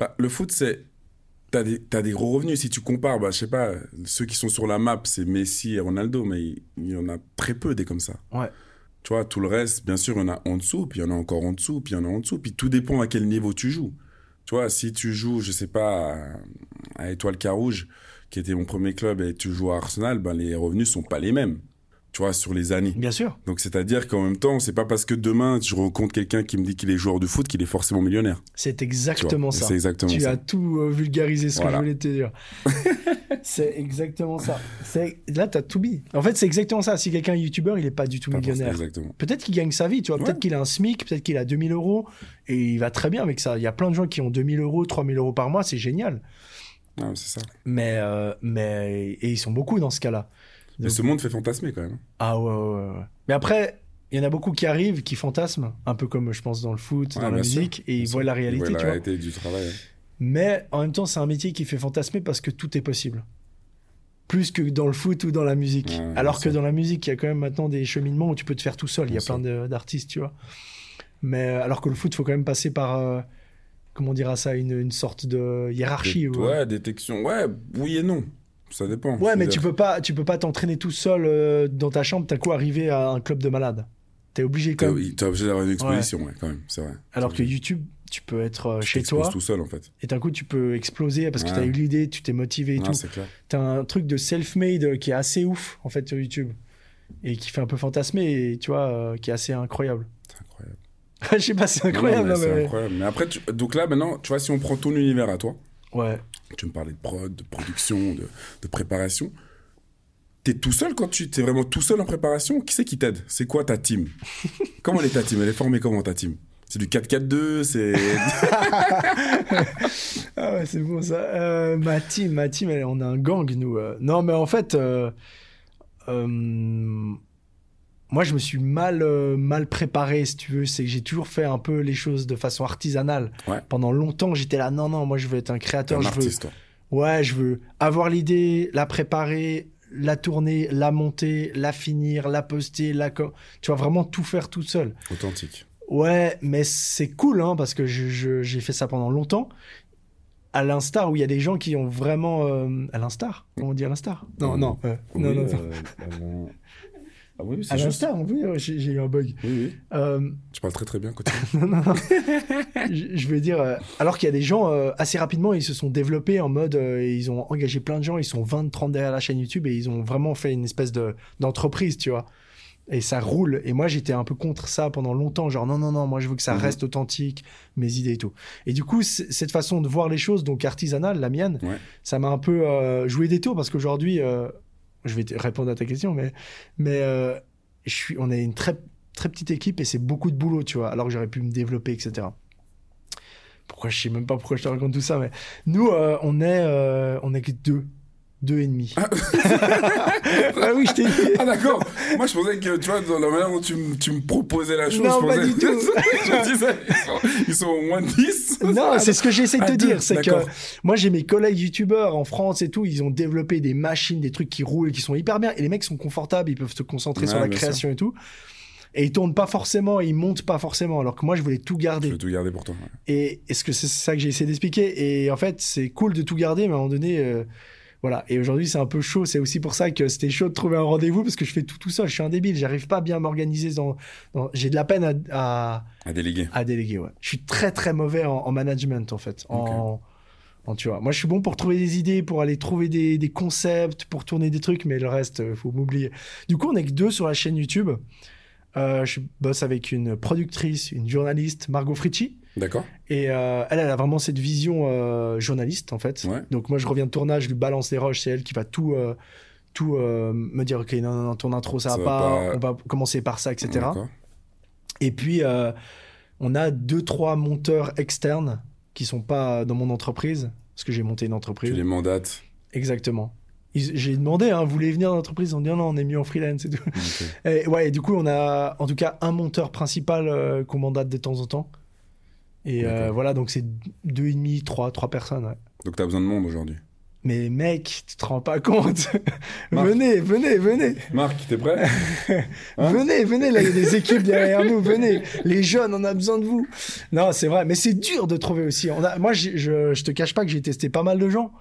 Bah, le foot, c'est. T'as des, t'as des gros revenus. Si tu compares, bah, je sais pas, ceux qui sont sur la map, c'est Messi et Ronaldo, mais il, il y en a très peu des comme ça. Ouais. Tu vois, tout le reste, bien sûr, il y en a en dessous, puis il y en a encore en dessous, puis il y en a en dessous. Puis tout dépend à quel niveau tu joues. Tu vois, si tu joues, je sais pas, à, à Étoile Carouge, qui était mon premier club, et tu joues à Arsenal, ben, les revenus sont pas les mêmes. Tu vois, sur les années. Bien sûr. Donc, c'est-à-dire qu'en même temps, c'est pas parce que demain, je rencontre quelqu'un qui me dit qu'il est joueur de foot qu'il est forcément millionnaire. C'est Tu exactement ça. C'est exactement Tu ça. as tout euh, vulgarisé ce Voilà. que je voulais te dire. c'est exactement ça. C'est- Là, t'as tout mis. En fait, c'est exactement ça. Si quelqu'un est youtubeur, il est pas du tout Pas millionnaire. Peut-être qu'il gagne sa vie, tu vois. Ouais. Peut-être qu'il a un SMIC, peut-être qu'il a 2000 euros et il va très bien avec ça. Il y a plein de gens qui ont 2000 euros, 3000 euros par mois, c'est génial. Ah, c'est ça. Mais, euh, mais, et ils sont beaucoup dans ce cas-là. Mais Donc- ce monde fait fantasmer quand même. Ah ouais, ouais, ouais. Mais après, il y en a beaucoup qui arrivent, qui fantasment, un peu comme je pense dans le foot, Ouais, dans la sûr, musique, et bien ils sûr. voient la Ils réalité, voient la tu vois. réalité du travail. hein. Mais en même temps, c'est un métier qui fait fantasmer parce que tout est possible. Plus que dans le foot ou dans la musique. Ouais, Alors que sûr. dans la musique, il y a quand même maintenant des cheminements où tu peux te faire tout seul. Il y a plein d'artistes, tu vois. Mais euh, alors que le foot, il faut quand même passer par, euh, comment on dira ça, une, une sorte de hiérarchie. Ou- Ouais, détection. Ouais, oui et non. Ça dépend. Ouais, mais tu peux pas, tu peux pas t'entraîner tout seul euh, dans ta chambre. T'as quoi arriver à un club de malades? T'es obligé quand même. t'es obligé d'avoir une exposition, ouais, quand même, c'est vrai. Alors que. YouTube, tu peux être euh, Tu chez toi tout seul en fait. et d'un coup tu peux exploser parce que Ouais. t'as eu l'idée, tu t'es motivé et Non, tout. c'est clair. T'as un truc de self-made euh, qui est assez ouf en fait sur YouTube et qui fait un peu fantasmer et tu vois euh, qui est assez incroyable. C'est incroyable. Je sais pas, c'est Non, non, incroyable. mais c'est mais- incroyable. Mais après, tu- donc là, maintenant, tu vois, si on prend ton univers à toi, Ouais. tu me parlais de prod, de production, de, de préparation. T'es tout seul quand tu t'es vraiment tout seul en préparation? Qui c'est qui t'aide? C'est quoi ta team? Comment elle est ta team? Elle est formée comment ta team? C'est du 4-4-2 C'est Ah ouais, c'est bon ça. Euh, ma team, ma team, elle- on a un gang nous. euh. Non, mais en fait, euh, euh, moi je me suis mal, euh, mal préparé, si tu veux. C'est que j'ai toujours fait un peu les choses de façon artisanale. Ouais. Pendant longtemps, j'étais là, non, non, moi je veux être un un créateur. Je veux, artiste, toi. ouais, je veux avoir l'idée, la préparer, la tourner, la monter, la finir, la poster, la. Tu vois, vraiment tout faire tout seul. Authentique. Ouais, mais c'est cool, hein, parce que je- je- j'ai fait ça pendant longtemps. À l'instar où il y a des gens qui ont vraiment. euh, à l'instar? Comment on dit à l'instar? Non, non, euh, non, Oui, non, euh, non. Ah oui, oui, c'est juste. peut dire, j'ai j'ai eu un bug. Oui, oui. Euh, Tu parles très très bien. Continue. non, non, non. je, je veux dire, euh, alors qu'il y a des gens, euh, assez rapidement, ils se sont développés en mode, euh, ils ont engagé plein de gens, ils sont 20, 30 derrière la chaîne YouTube et ils ont vraiment fait une espèce de- d'entreprise, tu vois. Et ça roule. Et moi, j'étais un peu contre ça pendant longtemps. Genre, non, non, non, moi, je veux que ça Mhm. reste authentique, mes idées et tout. Et du coup, c- cette façon de voir les choses, donc artisanale, la mienne, Ouais. ça m'a un peu euh, joué des tours parce qu'aujourd'hui, euh, je vais répondre à ta question, mais, mais euh, je suis, on est une très, très petite équipe et c'est beaucoup de boulot, tu vois, alors que j'aurais pu me développer, etc. Pourquoi je sais même pas pourquoi je te raconte tout ça, mais nous, euh, on est, euh, on est que deux, deux ennemis. ah oui, je t'ai dit. Ah d'accord. Moi je pensais que tu vois dans la manière dont tu, me- tu me proposais la chose. Non, je pas pensais- du tout. je disais ils sont, au moins de 10. Non, c'est ce que j'essaie de te Ah, dire. C'est que moi, j'ai mes collègues youtubeurs en France et tout, ils ont développé des machines, des trucs qui roulent, qui sont hyper bien. Et les mecs sont confortables, ils peuvent se concentrer sur la création et tout. Et ils tournent pas forcément, ils montent pas forcément. Alors que moi, je voulais tout Je garder. vais tout garder pour toi. ouais. Et est-ce que c'est ça que j'ai essayé d'expliquer? Et en fait, c'est cool de tout garder, mais à un moment donné, euh, voilà. Et aujourd'hui, c'est un peu chaud. C'est aussi pour ça que c'était chaud de trouver un rendez-vous parce que je fais tout tout seul. Je suis un débile. J'arrive pas à bien m'organiser. Dans, dans- J'ai de la peine à, à, À déléguer. à déléguer. Ouais. Je suis très très mauvais en, en management en fait. En, tu vois. Moi, je suis bon pour trouver des idées, pour aller trouver des, des concepts, pour tourner des trucs, mais le reste, euh, faut m'oublier. Du coup, on est que deux sur la chaîne YouTube. Euh, je bosse avec une productrice, une journaliste, Margot Fritchi. D'accord. Et euh, elle, elle a vraiment cette vision euh, journaliste, en fait. Ouais. Donc, moi, je reviens de tournage, je lui balance les roches, c'est elle qui va tout, euh, tout me dire Ok, non, non, non, ton intro, ça, Ça va va pas, pas. on va commencer par ça, etc. Et puis, on a deux, trois monteurs externes qui sont pas dans mon entreprise, parce que j'ai monté une entreprise. Tu les mandates. Exactement. J'ai demandé, hein, vous voulez venir dans l'entreprise? Ils ont dit non, non, on est mieux en freelance et tout. Et, ouais, et du coup, on a en tout cas un monteur principal qu'on mandate de temps en temps. Et euh, voilà, donc c'est deux et demi, trois, trois personnes. ouais. Donc t'as besoin de monde aujourd'hui. Mais mec, tu te rends pas compte. Venez, venez, venez, Marc, t'es prêt? Hein? Venez, venez. Là, il y a des équipes derrière nous. Venez, les jeunes, on a besoin de vous. Non, c'est vrai, mais c'est dur de trouver aussi. On a, moi, je, je te cache pas que j'ai testé pas mal de gens,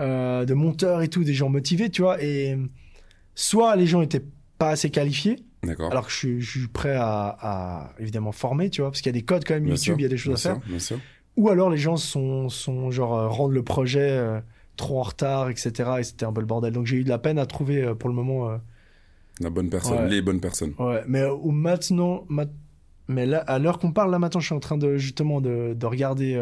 euh, de monteurs et tout, des gens motivés, tu vois. Et soit les gens étaient pas assez qualifiés. Alors que je suis, je suis prêt à, à, évidemment former, tu vois, parce qu'il y a des codes quand même Bien YouTube, sûr, il y a des choses à faire. sûr, Bien sûr. Ou alors les gens sont, sont genre euh, rendent le projet euh, trop en retard, etc. Et c'était un peu le bordel. Donc j'ai eu de la peine à trouver euh, pour le moment. euh, La bonne personne, Ouais. les bonnes personnes. ouais, mais ou maintenant, ma- mais là, à l'heure qu'on parle, là maintenant, je suis en train de justement de, de regarder,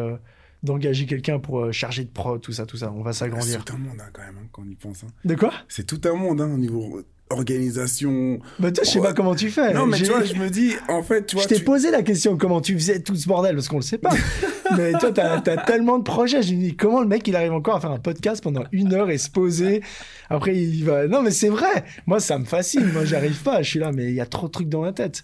d'engager quelqu'un pour charger de prod, tout ça, tout ça. On va C'est s'agrandir. tout un monde hein, quand même hein, quand on y pense. hein. De quoi? C'est tout un monde hein, au niveau organisation. Bah toi, je sais pas comment tu fais. Non mais tu vois, je me dis, en fait, tu vois, je t'ai tu- posé la question comment tu faisais tout ce bordel parce qu'on le sait pas. mais toi, t'as as tellement de projets. J'ai dit comment le mec il arrive encore à faire un podcast pendant une heure et se poser? Après il va. Non mais c'est vrai. Moi ça me fascine. Moi j'arrive pas. Je suis là mais il y a trop de trucs dans la tête.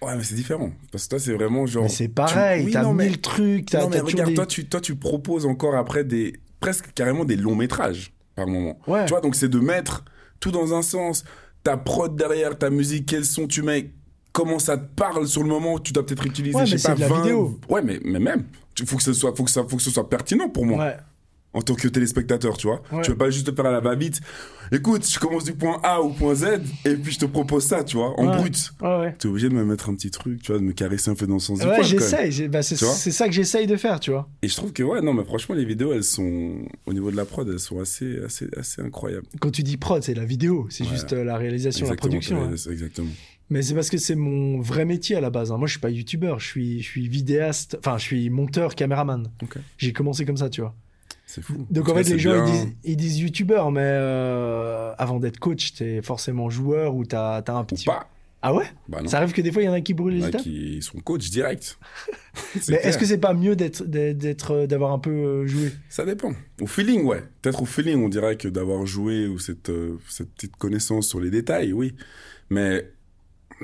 Ouais, mais c'est différent. Parce que toi, c'est vraiment genre. c'est pareil. tu- oui, non, mais- mille trucs. T'as Non, mais regarde, des- toi, tu, toi, tu proposes encore après des. presque carrément des longs métrages par moment. Ouais. Tu vois, donc c'est de mettre tout dans un sens. Ta prod derrière, ta musique, quels son tu mets, comment ça te parle sur le moment, tu dois peut-être utiliser, Ouais, je sais pas, c'est de la 20. vidéo. Ouais, mais, mais même. Il faut que, ce soit, faut, que ça, faut que ce soit pertinent pour moi, Ouais. En tant que téléspectateur, tu vois. Ouais. Tu veux pas juste te faire à la va-vite. Écoute, je commence du point A au point Z, et puis je te propose ça, tu vois, en Ouais. brut. Ouais, ouais. T'es obligé de me mettre un petit truc, tu vois, de me caresser un peu dans le sens du Ouais, poil, j'essaye. bah, c'est Tu ça que j'essaye de faire, tu vois. Et je trouve que, ouais, non, mais franchement, les vidéos, elles sont, au niveau de la prod, elles sont assez, assez, assez incroyables. Quand tu dis prod, c'est la vidéo. C'est juste euh, la réalisation, la production. hein. Exactement. Mais c'est parce que c'est mon vrai métier à la base. hein. Moi, je suis pas youtubeur, je suis, je suis vidéaste, enfin, je suis monteur, caméraman. J'ai commencé comme ça, tu vois. C'est fou. Donc en fait, les gens, ils disent, ils disent youtubeur, mais euh, avant d'être coach, t'es forcément joueur ou t'as as un Ou petit. pas. Ah ouais? Bah. Ça arrive que des fois, il y en a qui brûlent Il y les en a étapes? qui sont coach direct. Mais est-ce que c'est pas mieux d'être, euh, d'avoir un peu euh, joué? Ça dépend. Au feeling, ouais. Peut-être au feeling, on dirait que d'avoir joué ou cette, cette petite connaissance sur les détails, oui. Mais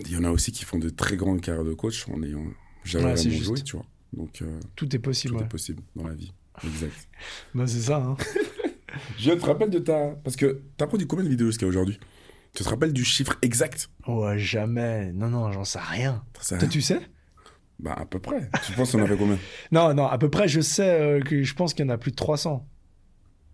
il y en a aussi qui font de très grandes carrières de coach en ayant jamais Ouais, vraiment joué, tu vois. Donc, euh, Tout est possible. tout ouais. est possible dans la vie. Exact. Bah, c'est ça. Hein. Je te rappelle de ta... Parce que t'as produit combien de vidéos jusqu'à aujourd'hui? Tu te rappelles du chiffre exact? Ouais, jamais. Non, non, j'en sais rien. Toi, tu sais? Bah, à peu près. Tu penses qu'on avait combien? Non, non, à peu près, je sais euh, que je pense qu'il y en a plus de 300.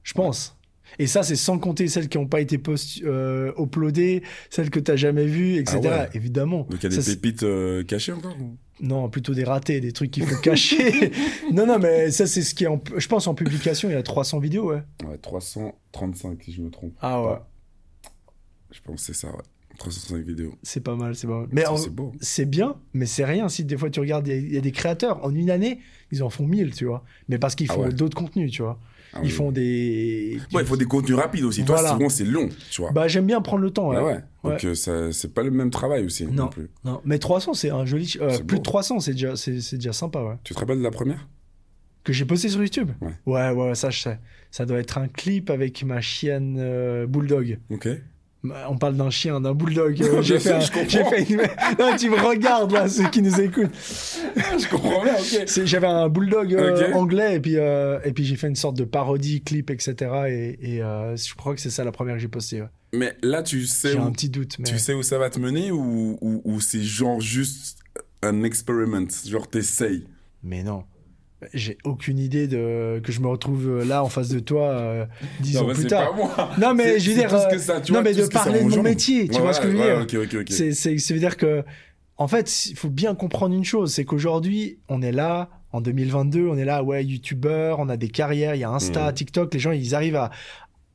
Je pense. Et ça, c'est sans compter celles qui n'ont pas été post euh, uploadées, celles que tu n'as jamais vues, etc. Ah ouais. Évidemment. Donc, il y a des pépites euh, cachées encore Non, plutôt des ratés, des trucs qu'il faut cacher. non, non, mais ça, c'est ce qui est en... Je pense en publication, il y a 300 vidéos, ouais. Ouais, 335 si je me trompe. Ah ouais. Je pense que c'est ça, ouais. 365 vidéos. c'est pas mal, c'est pas mal. Mais C'est beau. c'est bien, mais c'est rien. Si des fois tu regardes, il y a- il y, a des créateurs, en une année, ils en font 1000, tu vois. Mais parce qu'ils Ah font ouais. d'autres contenus, tu vois. Ah Ils oui. font des... Ouais, il faut des contenus rapides aussi. Toi, Voilà. souvent, c'est long, tu vois. Bah, j'aime bien prendre le temps, ouais. Ah ouais. Ouais. Donc, euh, ça, c'est pas le même travail aussi non, Non. plus. Non, mais 300, c'est un joli. euh, plus beau. de 300, c'est déjà, c'est, déjà sympa, ouais. Tu te rappelles de la première? Que j'ai posté sur YouTube? Ouais. ouais, ouais, ça je sais. Ça doit être un clip avec ma chienne euh, Bulldog. Ok. On parle d'un chien, d'un Bulldog. euh, j'ai, fait un- une. Non, tu me regardes là, ceux qui nous écoutent. je comprends bien, ok. J'avais un Bulldog euh, anglais et puis, euh, et puis j'ai fait une sorte de parodie, clip, etc. Et, et, je crois que c'est ça la première que j'ai postée. ouais. Mais là, tu sais, J'ai un petit doute. Mais... tu sais où ça va te mener ou, ou, ou c'est genre juste un experiment? Genre, t'essayes? Mais non. J'ai aucune idée de que je me retrouve là en face de toi euh, dix Non, ans mais plus c'est tard. pas moi. Non, mais C'est- je veux c'est dire. euh, ça, non, vois, mais de parler de mon métier, tu Ouais, vois ce que je veux ouais, dire. ouais, ok, ok, ok. C'est, c'est, ça veut dire que, en fait, il faut bien comprendre une chose, c'est qu'aujourd'hui, on est là, En 2022, on est là, ouais, youtubeur, on a des carrières, il y a Insta, Mhm. TikTok, les gens, ils arrivent à,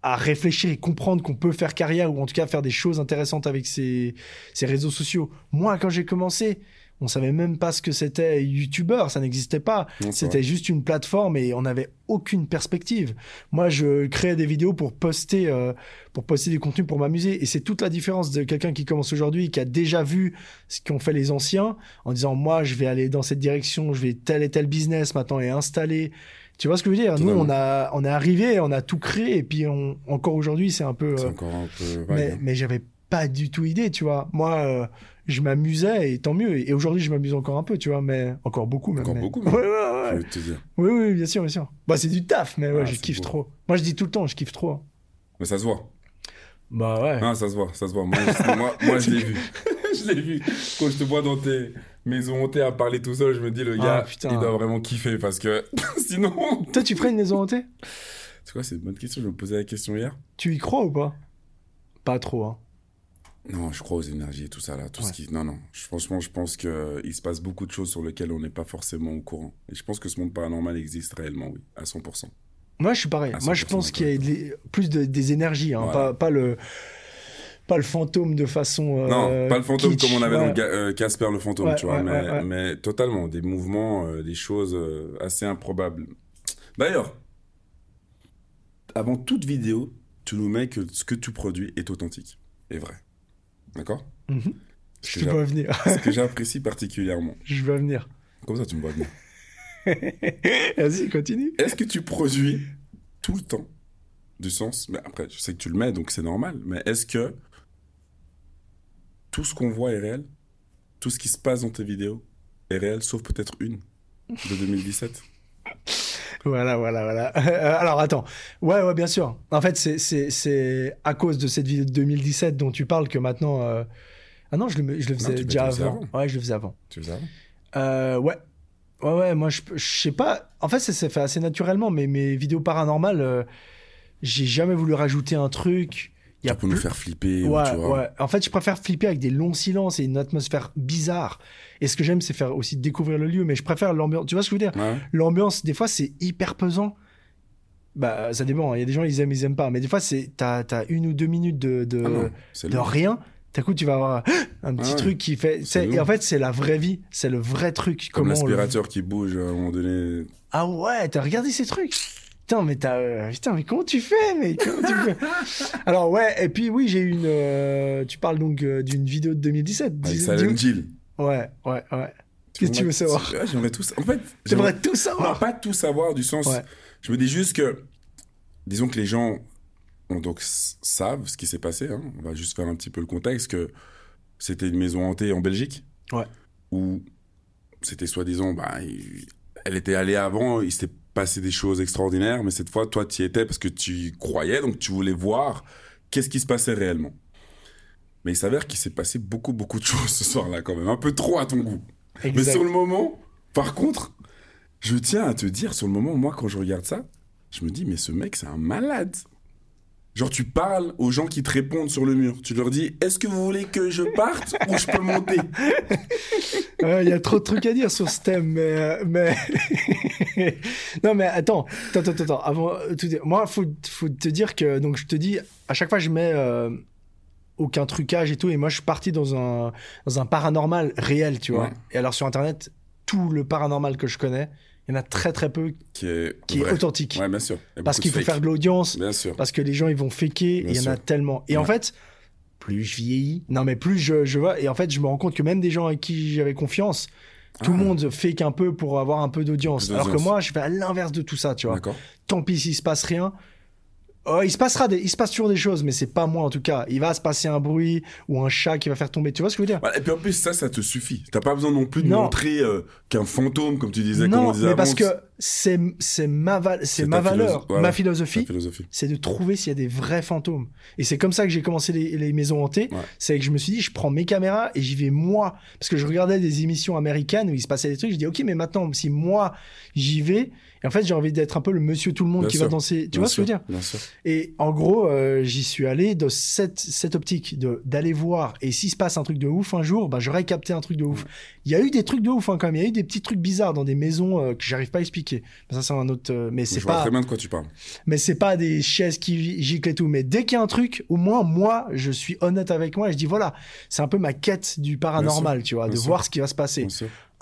à réfléchir et comprendre qu'on peut faire carrière ou en tout cas faire des choses intéressantes avec ces, ces réseaux sociaux. Moi, quand j'ai commencé, on savait même pas ce que c'était youtubeur, ça n'existait pas. C'était juste une plateforme et on n'avait aucune perspective. Moi, je créais des vidéos pour poster, euh, pour poster des contenus pour m'amuser. Et c'est toute la différence de quelqu'un qui commence aujourd'hui, qui a déjà vu ce qu'ont fait les anciens, en disant moi, je vais aller dans cette direction, je vais tel et tel business maintenant et installer. Tu vois ce que je veux dire? Nous, on a, on est arrivé, on a tout créé, et puis on, encore aujourd'hui, c'est un peu. C'est euh, encore un peu vague. mais hein. mais j'avais pas du tout idée, tu vois. Moi, euh, je m'amusais et tant mieux. Et aujourd'hui, je m'amuse encore un peu, tu vois, mais encore beaucoup même. Encore mais- beaucoup, même. ouais, ouais. Je vais te dire. Oui, oui, bien sûr, bien sûr. Bah, c'est du taf, mais ouais, Ah, je kiffe beau. trop. Moi, je dis tout le temps, je kiffe trop. hein. Mais ça se voit. Bah ouais. Ah, ça se voit, ça se voit. Moi, je- moi, moi, je l'ai vu. je l'ai vu. Quand je te vois dans tes maisons hantées à parler tout seul, je me dis, le Ah, gars, putain. il doit vraiment kiffer parce que sinon. Toi, tu ferais une maison hantée? Tu vois, c'est une bonne question. Je me posais la question hier. Tu y crois ou pas? Pas trop, hein. Non, je crois aux énergies et tout ça là. Tout Ouais. ce qui... Non, non. Je- franchement, je pense qu'il se passe beaucoup de choses sur lesquelles on n'est pas forcément au courant. Et je pense que ce monde paranormal existe réellement, oui, à 100%. Moi, je suis pareil. Moi, je 100% pense qu'il y a des- plus de, des énergies, hein, pas, pas le. Pas le fantôme de façon. euh, non, pas le fantôme kitsch, comme on avait dans ouais. euh, Casper le fantôme, tu vois, mais, totalement, des mouvements, euh, des choses assez improbables. D'ailleurs, avant toute vidéo, tu nous mets que ce que tu produis est authentique et vrai. D'accord Mhm. Je te vois venir. Ce que j'apprécie particulièrement. je vois venir. Comme ça, tu me vois venir. Vas-y, continue. Est-ce que tu produis tout le temps du sens? Mais après, je sais que tu le mets, donc c'est normal. Mais est-ce que tout ce qu'on voit est réel? Tout ce qui se passe dans tes vidéos est réel, sauf peut-être une de 2017 Voilà, voilà, voilà. Euh, Alors, attends. Ouais, ouais, bien sûr. En fait, c'est- c'est c'est à cause de cette vidéo de 2017 dont tu parles que maintenant. euh, Ah non, je le, je le faisais déjà le avant. Ouais, je le faisais avant. Tu veux ça Euh, ouais. Ouais, ouais, moi, je, je sais pas. En fait, ça s'est fait assez naturellement, mais mes vidéos paranormales, euh, j'ai jamais voulu rajouter un truc. Il y a peux nous plus- faire flipper, ou Ouais, tu vois. ouais. En fait, je préfère flipper avec des longs silences et une atmosphère bizarre. Et ce que j'aime, c'est faire aussi découvrir le lieu, mais je préfère l'ambiance. Tu vois ce que je veux dire? Ouais. L'ambiance, des fois, c'est hyper pesant. Bah, ça dépend. hein. Il y a des gens, ils aiment, ils aiment pas. Mais des fois, c'est t'as as une ou deux minutes de, de, Ah non, de rien. D'un coup, tu vas avoir un petit ouais. truc qui fait. Et en fait, c'est la vraie vie. C'est le vrai truc. Comme on le- l'aspirateur qui bouge à un moment donné. Ah ouais, t'as regardé ces trucs? Putain, mais t'as. euh, Putain, mais comment tu fais mais comment tu fais? Alors, ouais, et puis oui, j'ai une. euh, Tu parles donc euh, d'une vidéo de 2017. Avec Silent Jill. Ouais, ouais, ouais. Qu'est-ce que tu veux savoir? Ouais, J'aimerais tout En fait, J'aimerais tout Non, savoir. pas tout savoir du sens. Ouais. Je me dis juste que, disons que les gens ont donc savent ce qui s'est passé. hein. On va juste faire un petit peu le contexte que c'était une maison hantée en Belgique. Ouais. Où c'était soi-disant, bah, il- elle était allée avant, il s'était passé des choses extraordinaires, mais cette fois, toi, tu y étais parce que tu y croyais, donc tu voulais voir qu'est-ce qui se passait réellement. Mais il s'avère qu'il s'est passé beaucoup, beaucoup de choses ce soir-là, quand même. Un peu trop à ton goût. Mais sur le moment, par contre, je tiens à te dire, sur le moment, moi, quand je regarde ça, je me dis, mais ce mec, c'est un malade. Genre, tu parles aux gens qui te répondent sur le mur. Tu leur dis, est-ce que vous voulez que je parte ou je peux monter? Il y a trop de trucs à dire sur ce thème, mais. euh, mais... non, mais attends, attends, attends, attends. Avant, euh, tout moi, faut, faut te dire que. Donc, je te dis, à chaque fois, je mets euh, aucun trucage et tout, et moi, je suis parti dans un, dans un paranormal réel, tu vois. Ouais. Et alors, sur Internet, tout le paranormal que je connais, il y en a très, très peu Qui est, qui vrai. est authentique. Ouais, bien sûr. Parce qu'il faut fake. faire de l'audience, Bien sûr. parce que les gens, ils vont faker, il y en a tellement. Et en fait, plus je vieillis, non, mais plus je, je vois, et en fait, je me rends compte que même des gens avec qui j'avais confiance, tout le Ah. monde fake un peu pour avoir un peu d'audience. Alors que moi, je fais à l'inverse de tout ça, tu vois. Tant pis s'il se passe rien. Oh, il se passera des, il se passe toujours des choses, mais c'est pas moi en tout cas. Il va se passer un bruit ou un chat qui va faire tomber. Tu vois ce que je veux dire? Voilà, Et puis en plus, ça, ça te suffit. T'as pas besoin non plus de Non. montrer euh, qu'un fantôme, comme tu disais, comme Non, on disait mais avant, parce que c'est c'est ma c'est ma valeur, voilà. ma philosophie, philosophie. c'est de trouver s'il y a des vrais fantômes. Et c'est comme ça que j'ai commencé les, les maisons hantées. Ouais. C'est que je me suis dit, je prends mes caméras et j'y vais moi. Parce que je regardais des émissions américaines où il se passait des trucs. Je dis, ok, mais maintenant, si moi j'y vais, et en fait, j'ai envie d'être un peu le monsieur tout le monde Bien qui sûr. va danser. Tu Bien vois ce que je veux dire? Bien sûr. Et en gros, euh, j'y suis allé de cette, cette optique de d'aller voir. Et s'il se passe un truc de ouf un jour, bah, j'aurais capté un truc de ouf. Il y a eu des trucs de ouf hein, quand même. Il y a eu des petits trucs bizarres dans des maisons euh, que j'arrive pas à expliquer. Mais ça, c'est un autre. euh, mais c'est Je vois pas. très bien de quoi tu parles. Mais c'est pas des chaises qui giclent et tout. Mais dès qu'il y a un truc, au moins moi, je suis honnête avec moi et je dis voilà, c'est un peu ma quête du paranormal, tu vois, de voir ce qui va se passer.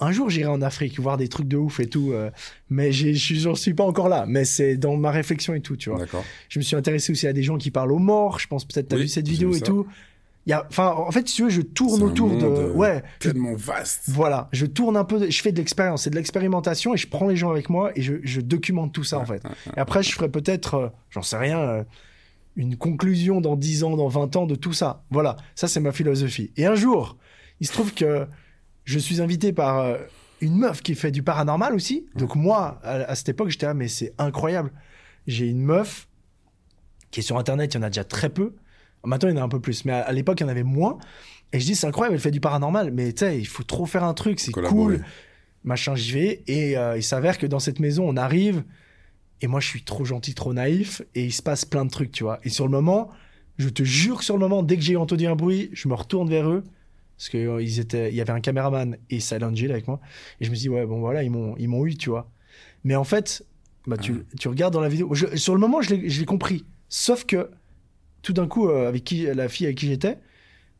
Un jour, j'irai en Afrique voir des trucs de ouf et tout. euh, mais je suis- j'en suis pas encore là. Mais c'est dans ma réflexion et tout, tu vois. D'accord. Je me suis intéressé aussi à des gens qui parlent aux morts. Je pense peut-être t'as Oui, vu cette vidéo et ça. tout. Il y a, enfin, en fait, si tu veux, je tourne autour de, euh, ouais, je- Tellement vaste. voilà, je tourne un peu, de- je fais de l'expérience, c'est de l'expérimentation et je prends les gens avec moi et je, je documente tout ça en fait. Et après, je ferai peut-être, euh, j'en sais rien, euh, une conclusion dans 10 ans, dans 20 ans de tout ça. Voilà, ça c'est ma philosophie. Et un jour, il se trouve que je suis invité par euh, une meuf qui fait du paranormal aussi. Donc moi, à, à cette époque, j'étais là, mais c'est incroyable. J'ai une meuf qui est sur Internet, il y en a déjà très peu. Maintenant, il y en a un peu plus, mais à, à l'époque, il y en avait moins. Et je dis, c'est incroyable, elle fait du paranormal, mais tu sais, il faut trop faire un truc, c'est cool. Machin, j'y vais. Et euh, il s'avère que dans cette maison, on arrive. Et moi, je suis trop gentil, trop naïf. Et il se passe plein de trucs, tu vois. Et sur le moment, je te jure, sur le moment, dès que j'ai entendu un bruit, je me retourne vers eux. Parce que euh, ils étaient, il y avait un caméraman et Silent Jill avec moi. Et je me dis, ouais, bon, voilà, ils m'ont, ils m'ont eu, tu vois. Mais en fait, bah, tu, tu regardes dans la vidéo. je- sur le moment, je l'ai, je l'ai compris. Sauf que, tout d'un coup, euh, avec qui, la fille avec qui j'étais,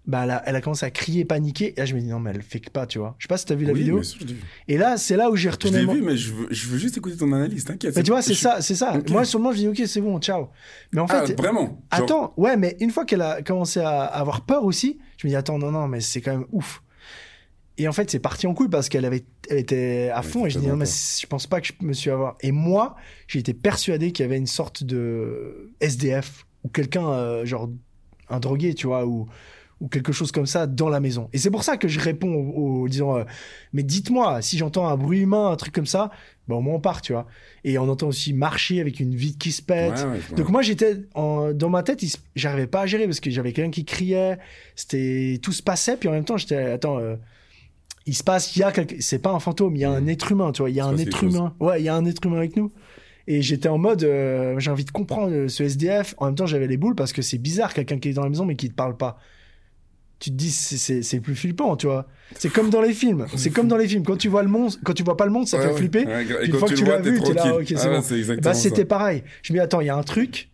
bah, elle a, elle a commencé à crier, paniquer. Et là, je me dis, non, mais elle fait que pas, tu vois. Je sais pas si t'as vu la Oui, vidéo. sûr, je l'ai vu. Et là, c'est là où j'ai Je retourné. l'ai mon- vu, mais je veux, je veux juste écouter ton analyse, t'inquiète. mais tu vois, c'est je- ça, c'est ça. Moi, sur le moment, je dis, ok, c'est bon, ciao. Mais en Ah, fait, vraiment Genre- attends, ouais, mais une fois qu'elle a commencé à avoir peur aussi, je me dis, attends, non, non, mais c'est quand même ouf. Et en fait, c'est parti en couille parce qu'elle avait, elle était à Ouais, fond et je dis, non, mais je pense pas que je me suis avoir. Et moi, j'ai été persuadé qu'il y avait une sorte de SDF ou quelqu'un, euh, genre, un drogué, tu vois, ou, ou quelque chose comme ça dans la maison. Et c'est pour ça que je réponds au, au- disant, euh, mais dites-moi, si j'entends un bruit humain, un truc comme ça, bah, au moins on part, tu vois. Et on entend aussi marcher avec une vitre qui se pète. Ouais, ouais, ouais. Donc moi j'étais dans ma tête, j'arrivais pas à gérer parce que j'avais quelqu'un qui criait, c'était tout se passait puis en même temps j'étais attends euh, il se passe il y a quelque... c'est pas un fantôme, il y a un être humain, tu vois, il y a un être humain. Ouais, il y a un être humain avec nous. Et j'étais en mode euh, j'ai envie de comprendre ce SDF, en même temps j'avais les boules parce que c'est bizarre quelqu'un qui est dans la maison mais qui te parle pas. Tu te dis c'est- le plus flippant, tu vois. C'est comme dans les films, c'est comme dans les films quand tu vois le monstre, quand tu vois pas le monstre, ça Ouais, fait ouais. flipper. Ouais, et Une fois que tu l'as vu, t'es là, ok, c'est Ah, bon. Bah, c'était pareil. Je me dis, attends, il y a un truc,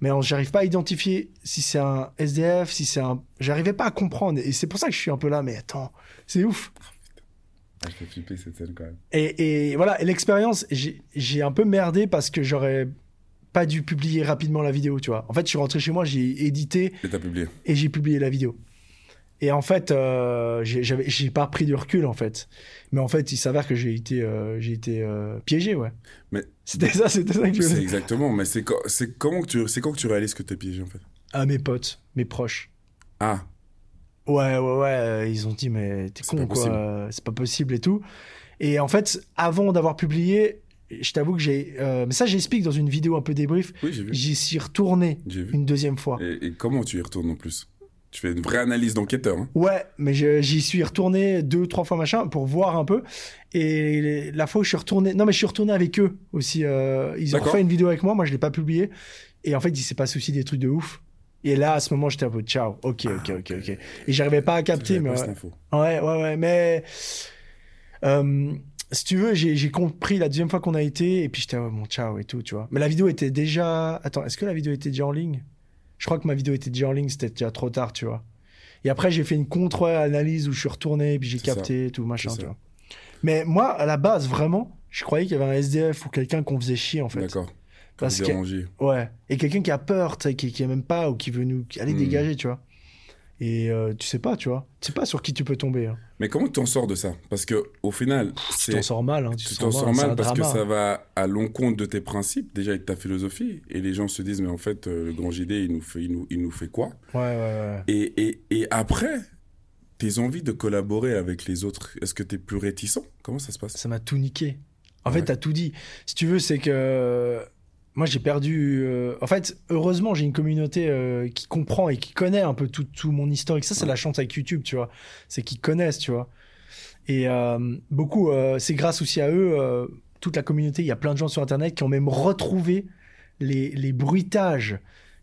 mais j'arrive pas à identifier si c'est un SDF, si c'est un. J'arrivais pas à comprendre. Et c'est pour ça que je suis un peu là, mais attends, c'est ouf. Ah, je fais flipper cette scène quand même. Et, et voilà, et l'expérience, j'ai j'ai un peu merdé parce que j'aurais pas dû publier rapidement la vidéo, tu vois. En fait, je suis rentré chez moi, j'ai édité Et t'as publié. et j'ai publié la vidéo. Et en fait, euh, j'ai pas pris du recul, en fait. Mais en fait, il s'avère que j'ai été, euh, j'ai été euh, piégé, ouais. Mais- C'était ça, c'était ça que je C'est voulais exactement, mais c'est quand, c'est comment que tu, c'est quand que tu réalises que t'es piégé en fait? À mes potes, mes proches. Ah, Ouais, ouais, ouais. euh, Ils ont dit, mais t'es con, quoi. C'est pas possible et tout. Et en fait, avant d'avoir publié, je t'avoue que j'ai. euh, mais ça, j'explique dans une vidéo un peu débrief. oui, j'ai vu. J'y suis retourné une deuxième fois. Et, et comment tu y retournes en plus? Tu fais une vraie analyse d'enquêteur. Hein Ouais, mais j'y suis retourné deux, trois fois machin pour voir un peu. Et la fois où je suis retourné, non mais je suis retourné avec eux aussi. euh, ils ont fait une vidéo avec moi, moi je l'ai pas publiée. Et en fait, il s'est passé aussi des trucs de ouf. Et là, à ce moment, j'étais un peu ciao. Ok, ok, ok, ok. Et j'arrivais pas à capter, mais pas ouais. Ouais, ouais, ouais, mais euh, si tu veux, j'ai j'ai compris la deuxième fois qu'on a été, et puis j'étais, oh, bon, ciao et tout, tu vois. Mais la vidéo était déjà. Attends, est-ce que la vidéo était déjà en ligne? Je crois que ma vidéo était déjà en ligne, c'était déjà trop tard, tu vois. Et après, j'ai fait une contre-analyse où je suis retourné, et puis j'ai C'est ça. capté, tout machin, tu vois. Mais moi, à la base, vraiment, je croyais qu'il y avait un SDF ou quelqu'un qu'on faisait chier, en fait. D'accord. Parce que-. Ouais. Et quelqu'un qui a peur, tu sais, qui, qui aime pas, ou qui veut nous aller Hmm. dégager, tu vois. Et euh, tu sais pas, tu vois. Tu sais pas sur qui tu peux tomber. Hein. Mais comment tu t'en sors de ça? Parce que au final, Tu t'en sors mal. Hein, tu tu te t'en sors mal parce que ça va à l'encontre de tes principes, déjà et de ta philosophie, et les gens se disent mais en fait euh, le grand JD il nous fait il nous, il nous fait quoi? Ouais, ouais, ouais. et, et, et après tes envies de collaborer avec les autres, est-ce que tu es plus réticent? Comment ça se passe? Ça m'a tout niqué. En Ouais. fait, t'as tout dit. Si tu veux, c'est que moi, j'ai perdu. euh, En fait, heureusement, j'ai une communauté euh, qui comprend et qui connaît un peu tout, tout mon historique. Ça, c'est Ouais. la chance avec YouTube, tu vois. C'est qu'ils connaissent, tu vois. Et euh, beaucoup, c'est grâce aussi à eux, toute la communauté. Il y a plein de gens sur Internet qui ont même retrouvé les, les bruitages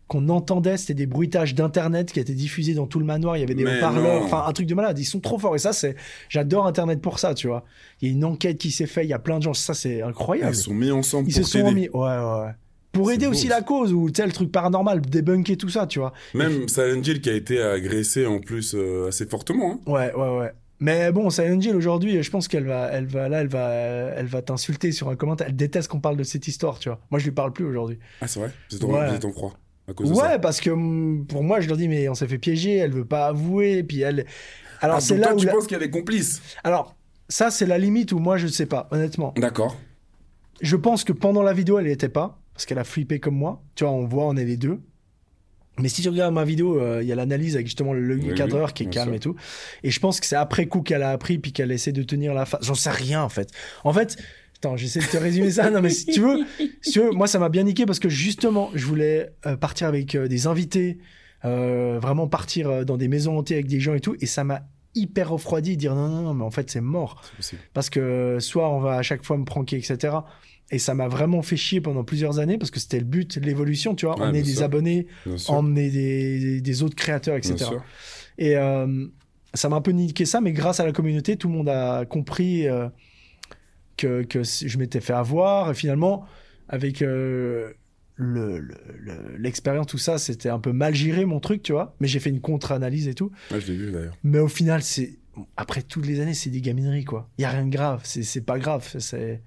qu'on entendait, c'était des bruitages d'internet qui étaient diffusés dans tout le manoir. Il y avait des haut-parleurs, enfin un truc de malade. Ils sont trop forts et ça, c'est, j'adore internet pour ça, tu vois. Il y a une enquête qui s'est faite, il y a plein de gens, ça c'est incroyable. Ils sont mis ensemble Ils se sont mis, ouais, ouais, ouais. Pour C'est aider beau, aussi la cause ou le truc paranormal, débunker tout ça, tu vois. Même Silent Hill qui a été agressé en plus euh, assez fortement. hein. Ouais, ouais, ouais. Mais bon, Silent Hill aujourd'hui, je pense qu'elle va, elle va, là, elle va, elle va t'insulter sur un commentaire. Elle déteste qu'on parle de cette histoire, tu vois. Moi, je lui parle plus aujourd'hui. Ah, c'est vrai? Êtes en, Ouais. en froid à cause de Ouais, ça? parce que hum, pour moi, je leur dis, mais on s'est fait piéger, elle veut pas avouer, puis elle. Alors Ah, c'est là toi, où. tu la- penses qu'elle est complice? Alors ça, c'est la limite où moi, je ne sais pas, honnêtement. D'accord. Je pense que pendant la vidéo, elle n'y était pas, parce qu'elle a flippé comme moi. Tu vois, on voit, on est les deux. Mais si tu regardes ma vidéo, euh, il y a l'analyse avec justement le Oui, cadreur oui, qui est calme sûr. et tout. Et je pense que c'est après coup qu'elle a appris puis qu'elle essaie de tenir la face. J'en sais rien en fait. En fait, attends, j'essaie de te résumer ça. Non mais si tu veux, si tu veux, moi ça m'a bien niqué parce que justement, je voulais euh, partir avec euh, des invités, vraiment partir dans des maisons hantées avec des gens et tout, et ça m'a hyper refroidi et dire non non non, mais en fait c'est mort parce que soit on va à chaque fois me pranker, etc. Et ça m'a vraiment fait chier pendant plusieurs années parce que c'était le but, l'évolution, tu vois, Ouais, emmener des sûr. abonnés, emmener des, des autres créateurs, etc. Et euh, ça m'a un peu niqué ça, mais grâce à la communauté, tout le monde a compris euh, que, que je m'étais fait avoir. Et finalement, avec euh, le- le- le- l'expérience, tout ça, c'était un peu mal géré mon truc, tu vois. Mais j'ai fait une contre-analyse et tout. Ouais, je l'ai vu d'ailleurs. Mais au final, c'est après toutes les années, c'est des gamineries, quoi. Il y a rien de grave. C'est pas grave. C'est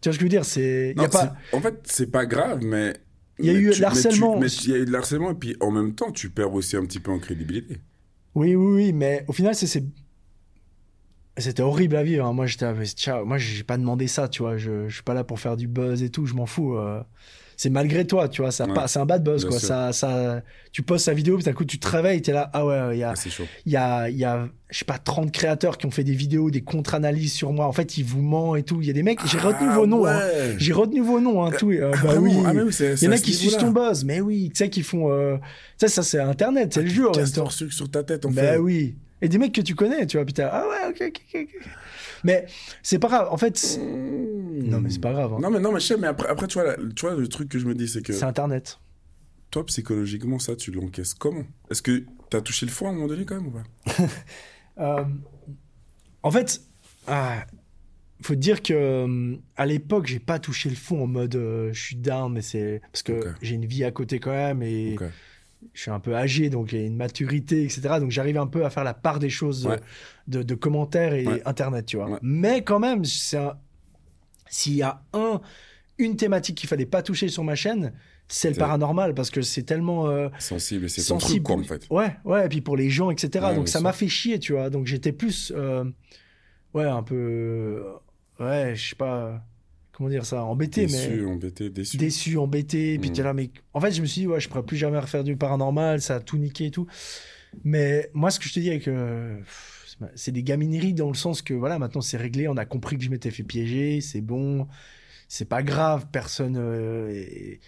tu vois ce que je veux dire C'est pas. En fait, c'est pas grave, mais. Il y a mais eu tu- l'harcèlement. il y a eu de l'harcèlement, et puis en même temps, tu perds aussi un petit peu en crédibilité. Oui, oui, oui. Mais au final, c'est c'est c'était horrible à vivre. hein. Moi, j'étais ciao. Moi, j'ai pas demandé ça, tu vois. Je, je suis pas là pour faire du buzz et tout. Je m'en fous. euh. C'est malgré toi, tu vois. Ça Ouais. c'est un bad buzz, Bien quoi. sûr. Ça, ça, tu postes sa vidéo, puis d'un coup, tu te réveilles, t'es là. Ah ouais, il y a, Ah, il y a, il y a, je sais pas, 30 créateurs qui ont fait des vidéos, des contre-analyses sur moi. En fait, ils vous mentent et tout. Il y a des mecs, j'ai retenu Ah, vos noms, hein. J'ai retenu vos noms, hein, tout. euh, Ah, bah oui. Ah, oui, Il y en a qui sucent ton buzz, mais oui, tu sais, qui font. Euh... Tu sais, ça, c'est Internet, c'est le jeu sucre sur ta tête, en Bah fait. oui. Et des mecs que tu connais, tu vois, putain. Ah ouais, ok, ok, ok. Mais c'est pas grave. En fait, Mmh. non, mais c'est pas grave. hein. Non, mais non, mais je sais, mais après, après tu, vois, tu vois, le truc que je me dis, c'est que C'est Internet. toi, psychologiquement, ça, tu l'encaisses comment? Est-ce que t'as touché le foie à un moment donné, quand même, ou pas? Euh, en fait, ah, faut dire que euh, à l'époque, j'ai pas touché le fond en mode euh, je suis down, mais c'est parce que j'ai une vie à côté quand même et. Je suis un peu âgé, donc il y a une maturité, etc. Donc j'arrive un peu à faire la part des choses Ouais. de, de commentaires et Ouais. Internet, tu vois. Ouais. Mais quand même, c'est un- s'il y a un, une thématique qu'il fallait pas toucher sur ma chaîne, c'est le paranormal parce que c'est tellement euh, Sensible, c'est ton sensible. truc, quoi, en fait. Ouais, ouais, et puis pour les gens, etc. Donc ça m'a fait chier, tu vois. Donc j'étais plus, euh, ouais, un peu, euh, ouais, je sais pas, comment dire ça, embêté, mais Déçu, embêté, déçu. déçu, embêté. Puis Mm. t'es là, mais en fait, je me suis dit, ouais, je pourrais plus jamais refaire du paranormal, ça a tout niqué et tout. Mais moi, ce que je te dis avec. euh, c'est des gamineries dans le sens que voilà, maintenant c'est réglé, on a compris que je m'étais fait piéger, c'est bon, c'est pas grave, personne. euh, est-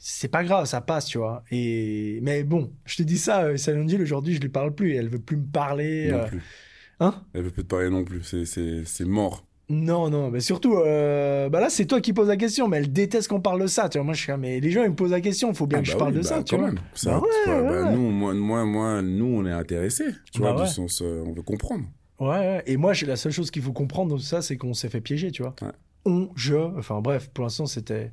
c'est pas grave, ça passe, tu vois. Et mais bon, je te dis ça, euh, Silent Hill aujourd'hui, je lui parle plus, elle veut plus me parler. Non euh, plus. Hein? Elle veut plus te parler non plus. C'est mort. Non, non, mais surtout, euh, bah là, c'est toi qui poses la question, mais elle déteste qu'on parle de ça. Tu vois, moi, je suis, mais les gens, ils me posent la question, faut bien Ah que je bah parle oui, de bah ça, tu quand vois. même. Ça, Bah ouais, tu vois, ouais, bah ouais. Nous, moi, moi, moi, nous, on est intéressés. Tu Bah vois, ouais. du sens, euh, on veut comprendre. Ouais. Et moi, la seule chose qu'il faut comprendre dans tout ça, c'est qu'on s'est fait piéger, tu vois. On, je, enfin bref, pour l'instant, c'était,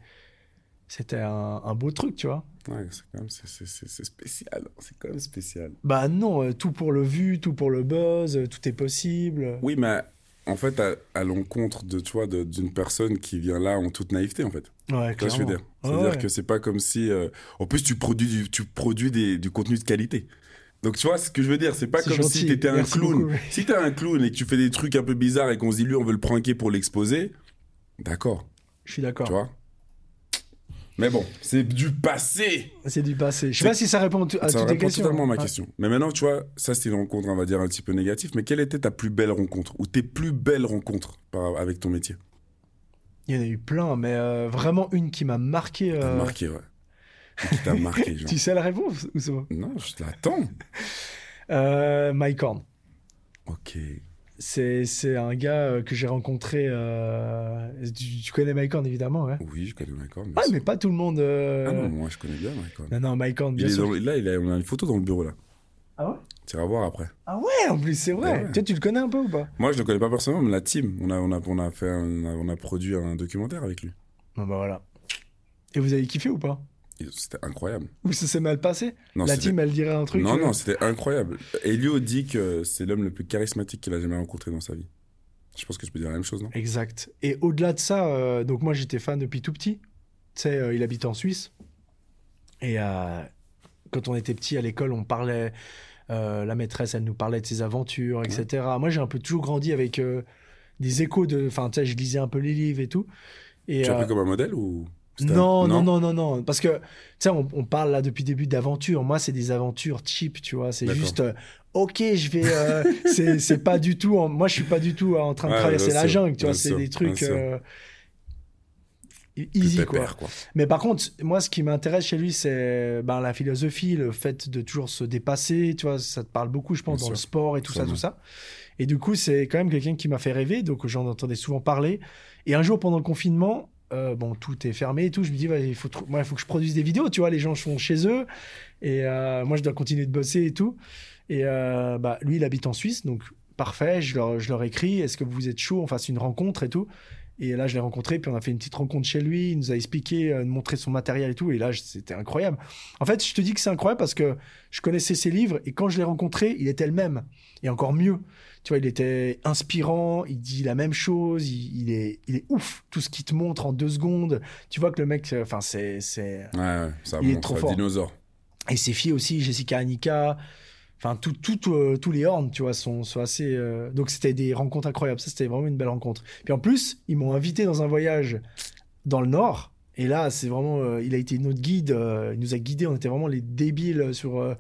c'était un, un beau truc, tu vois. Ouais, c'est quand même c'est- spécial. C'est quand même spécial. Bah non, euh, tout pour le vu, tout pour le buzz, euh, tout est possible. Oui, mais en fait, à, à l'encontre de, de- d'une personne qui vient là en toute naïveté, en fait. Ouais, je veux clairement. dire? C'est-à-dire ouais. que c'est pas comme si. euh, En plus, tu produis, du, tu produis des- du contenu de qualité. Donc, tu vois ce que je veux dire? C'est pas comme gentil, si t'étais un merci clown. beaucoup. Si t'es un clown et que tu fais des trucs un peu bizarres et qu'on se dit, lui, on veut le pranker pour l'exposer, d'accord, Je suis d'accord. tu vois? Mais bon, c'est du passé C'est du passé. Je sais pas si ça répond à Ça toutes tes répond questions. totalement à ma Ouais. question. Mais maintenant, tu vois, ça, c'est une rencontre, on va dire, un petit peu négative. Mais quelle était ta plus belle rencontre? Ou tes plus belles rencontres par- avec ton métier? Il y en a eu plein, mais euh, vraiment une qui m'a marqué. T'as euh, marqué, ouais. Qui t'a marqué, genre. Tu sais la réponse ou ça Non, je l'attends. euh, Mike Horn. Ok. C'est, un gars euh, que j'ai rencontré. euh, tu, tu connais Mike Horn, évidemment, ouais. Oui, je connais Mike Horn. Ah, sûr. mais pas tout le monde. euh, Ah non, moi je connais bien Mike Horn. non, non, Mike Horn, Il bien est sûr. dans- là, il a, on a une photo dans le bureau là. Ah ouais? Tu vas voir après. Ah ouais, en plus, c'est vrai. Ouais. Tu le connais un peu ou pas? Moi, je le connais pas personnellement, mais la team, on a, on a, on a fait, un- on a, on a produit un documentaire avec lui. Non, bah voilà. Et vous avez kiffé ou pas? C'était incroyable. Ou ça s'est mal passé Non, La team, elle dirait un truc non, non, c'était incroyable. Elio dit que c'est l'homme le plus charismatique qu'il a jamais rencontré dans sa vie. Je pense que je peux dire la même chose, non? Exact. Et au-delà de ça, euh, donc moi j'étais fan depuis tout petit. Tu sais, euh, il habite en Suisse. Et euh, quand on était petit à l'école, on parlait. la maîtresse, elle nous parlait de ses aventures, etc. Moi, j'ai un peu toujours grandi avec des échos de. Enfin, tu sais, je lisais un peu les livres et tout. Et, Tu as euh, pris comme un modèle ou? un- non, non, non, non, non. Parce que, tu sais, on, on parle là depuis le début d'aventure. Moi, c'est des aventures cheap, tu vois. C'est juste, euh, ok, je vais. euh, c'est pas du tout. en- moi, je suis pas du tout en train de Ouais, traverser la sûr, jungle, tu vois. C'est des trucs. euh, easy, Tout est quoi. Mais par contre, moi, ce qui m'intéresse chez lui, c'est ben, la philosophie, le fait de toujours se dépasser. Tu vois, ça te parle beaucoup, je pense, Bien dans le sport et tout ça, tout ça. Et du coup, c'est quand même quelqu'un qui m'a fait rêver. Donc, j'en entendais souvent parler. Et un jour, pendant le confinement, euh, bon, tout est fermé et tout. Je me dis, ouais, il faut, moi, il faut que je produise des vidéos. Tu vois, les gens sont chez eux. Et euh, moi, je dois continuer de bosser et tout. Et euh, bah, lui, il habite en Suisse. Donc, parfait. Je leur, je leur écris, est-ce que vous êtes chaud On fasse une rencontre et tout. Et là, je l'ai rencontré, puis on a fait une petite rencontre chez lui. Il nous a expliqué, euh, montré son matériel et tout. Et là, c'était incroyable. En fait, je te dis que c'est incroyable parce que je connaissais ses livres et quand je l'ai rencontré, il était le même. Et encore mieux. Tu vois, il était inspirant, il dit la même chose, il, il est, il est ouf. Tout ce qu'il te montre en deux secondes. Tu vois que le mec, euh, enfin, c'est, c'est. Ouais, ouais, ça Il est montre trop fort. dinosaure. Et ses filles aussi, Jessica Annika. Enfin, tout, tout, euh, tous les horns, tu vois, sont, sont assez. euh, Donc, c'était des rencontres incroyables. Ça, c'était vraiment une belle rencontre. Puis en plus, ils m'ont invité dans un voyage dans le Nord. Et là, c'est vraiment. euh, il a été notre guide. euh, il nous a guidés. On était vraiment les débiles sur. euh,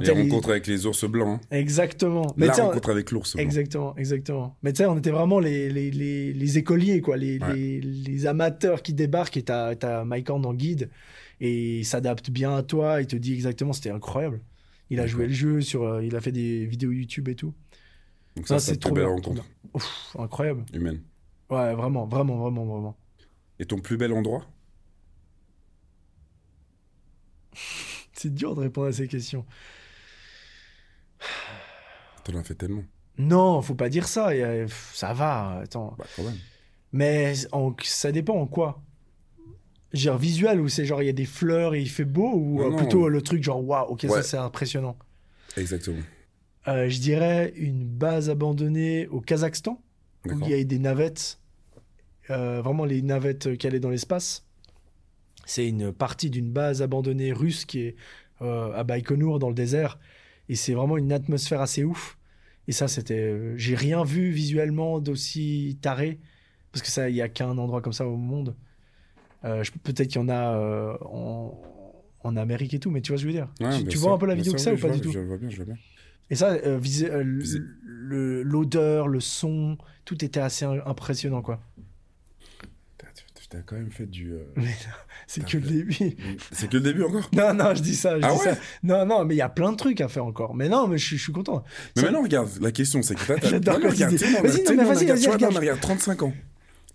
Les rencontres avec les ours blancs. hein. Exactement. Mais La on- rencontre avec l'ours blanc. Exactement, exactement. Mais tu sais, on était vraiment les, les, les, écoliers, quoi, les, Ouais. amateurs qui débarquent et t'as, t'as Mike Horn en guide et il s'adapte bien à toi, il te dit exactement, c'était incroyable. Il a joué le jeu, sur, euh, il a fait des vidéos YouTube et tout. Donc ça, c'est trop belle bien, rencontre Ouf, incroyable. humaine. Ouais, vraiment, vraiment, vraiment, vraiment. Et ton plus bel endroit? C'est dur de répondre à ces questions. T'en as fait tellement. Non, faut pas dire ça. euh, ça va, attends. Bah, quand même. Mais en- ça dépend en quoi. Genre visuel ou c'est genre il y a des fleurs et il fait beau ou Non, euh, non. plutôt le truc genre waouh, ok, ça c'est impressionnant. Exactement. Euh, je dirais une base abandonnée au Kazakhstan où il y a des navettes, euh, vraiment les navettes qui allaient dans l'espace. C'est une partie d'une base abandonnée russe qui est euh, à Baïkonour dans le désert et c'est vraiment une atmosphère assez ouf. Et ça, c'était, j'ai rien vu visuellement d'aussi taré parce que ça, il y a qu'un endroit comme ça au monde. Euh, Peut-être qu'il y en a euh, en, en Amérique et tout, mais tu vois ce que je veux dire? Ouais, tu vois un peu la vidéo que ça oui, ou pas vois, du tout? Je vois bien, je vois bien. et ça, euh, l'odeur, le son, tout était assez im- impressionnant, quoi. T'as- quand même fait du. euh, c'est que le début. C'est que le début encore? Non, non, je dis ça, je Ah dis ouais? Ça. Non, non, mais il y a plein de trucs à faire encore. Mais non, mais je, suis- je suis content. Mais maintenant, regarde, la question, c'est que t'as. J'adore quand tu dis- Vas-y, non, mais vas-y, vas-y, tu vois, regarde. regarde 35 ans.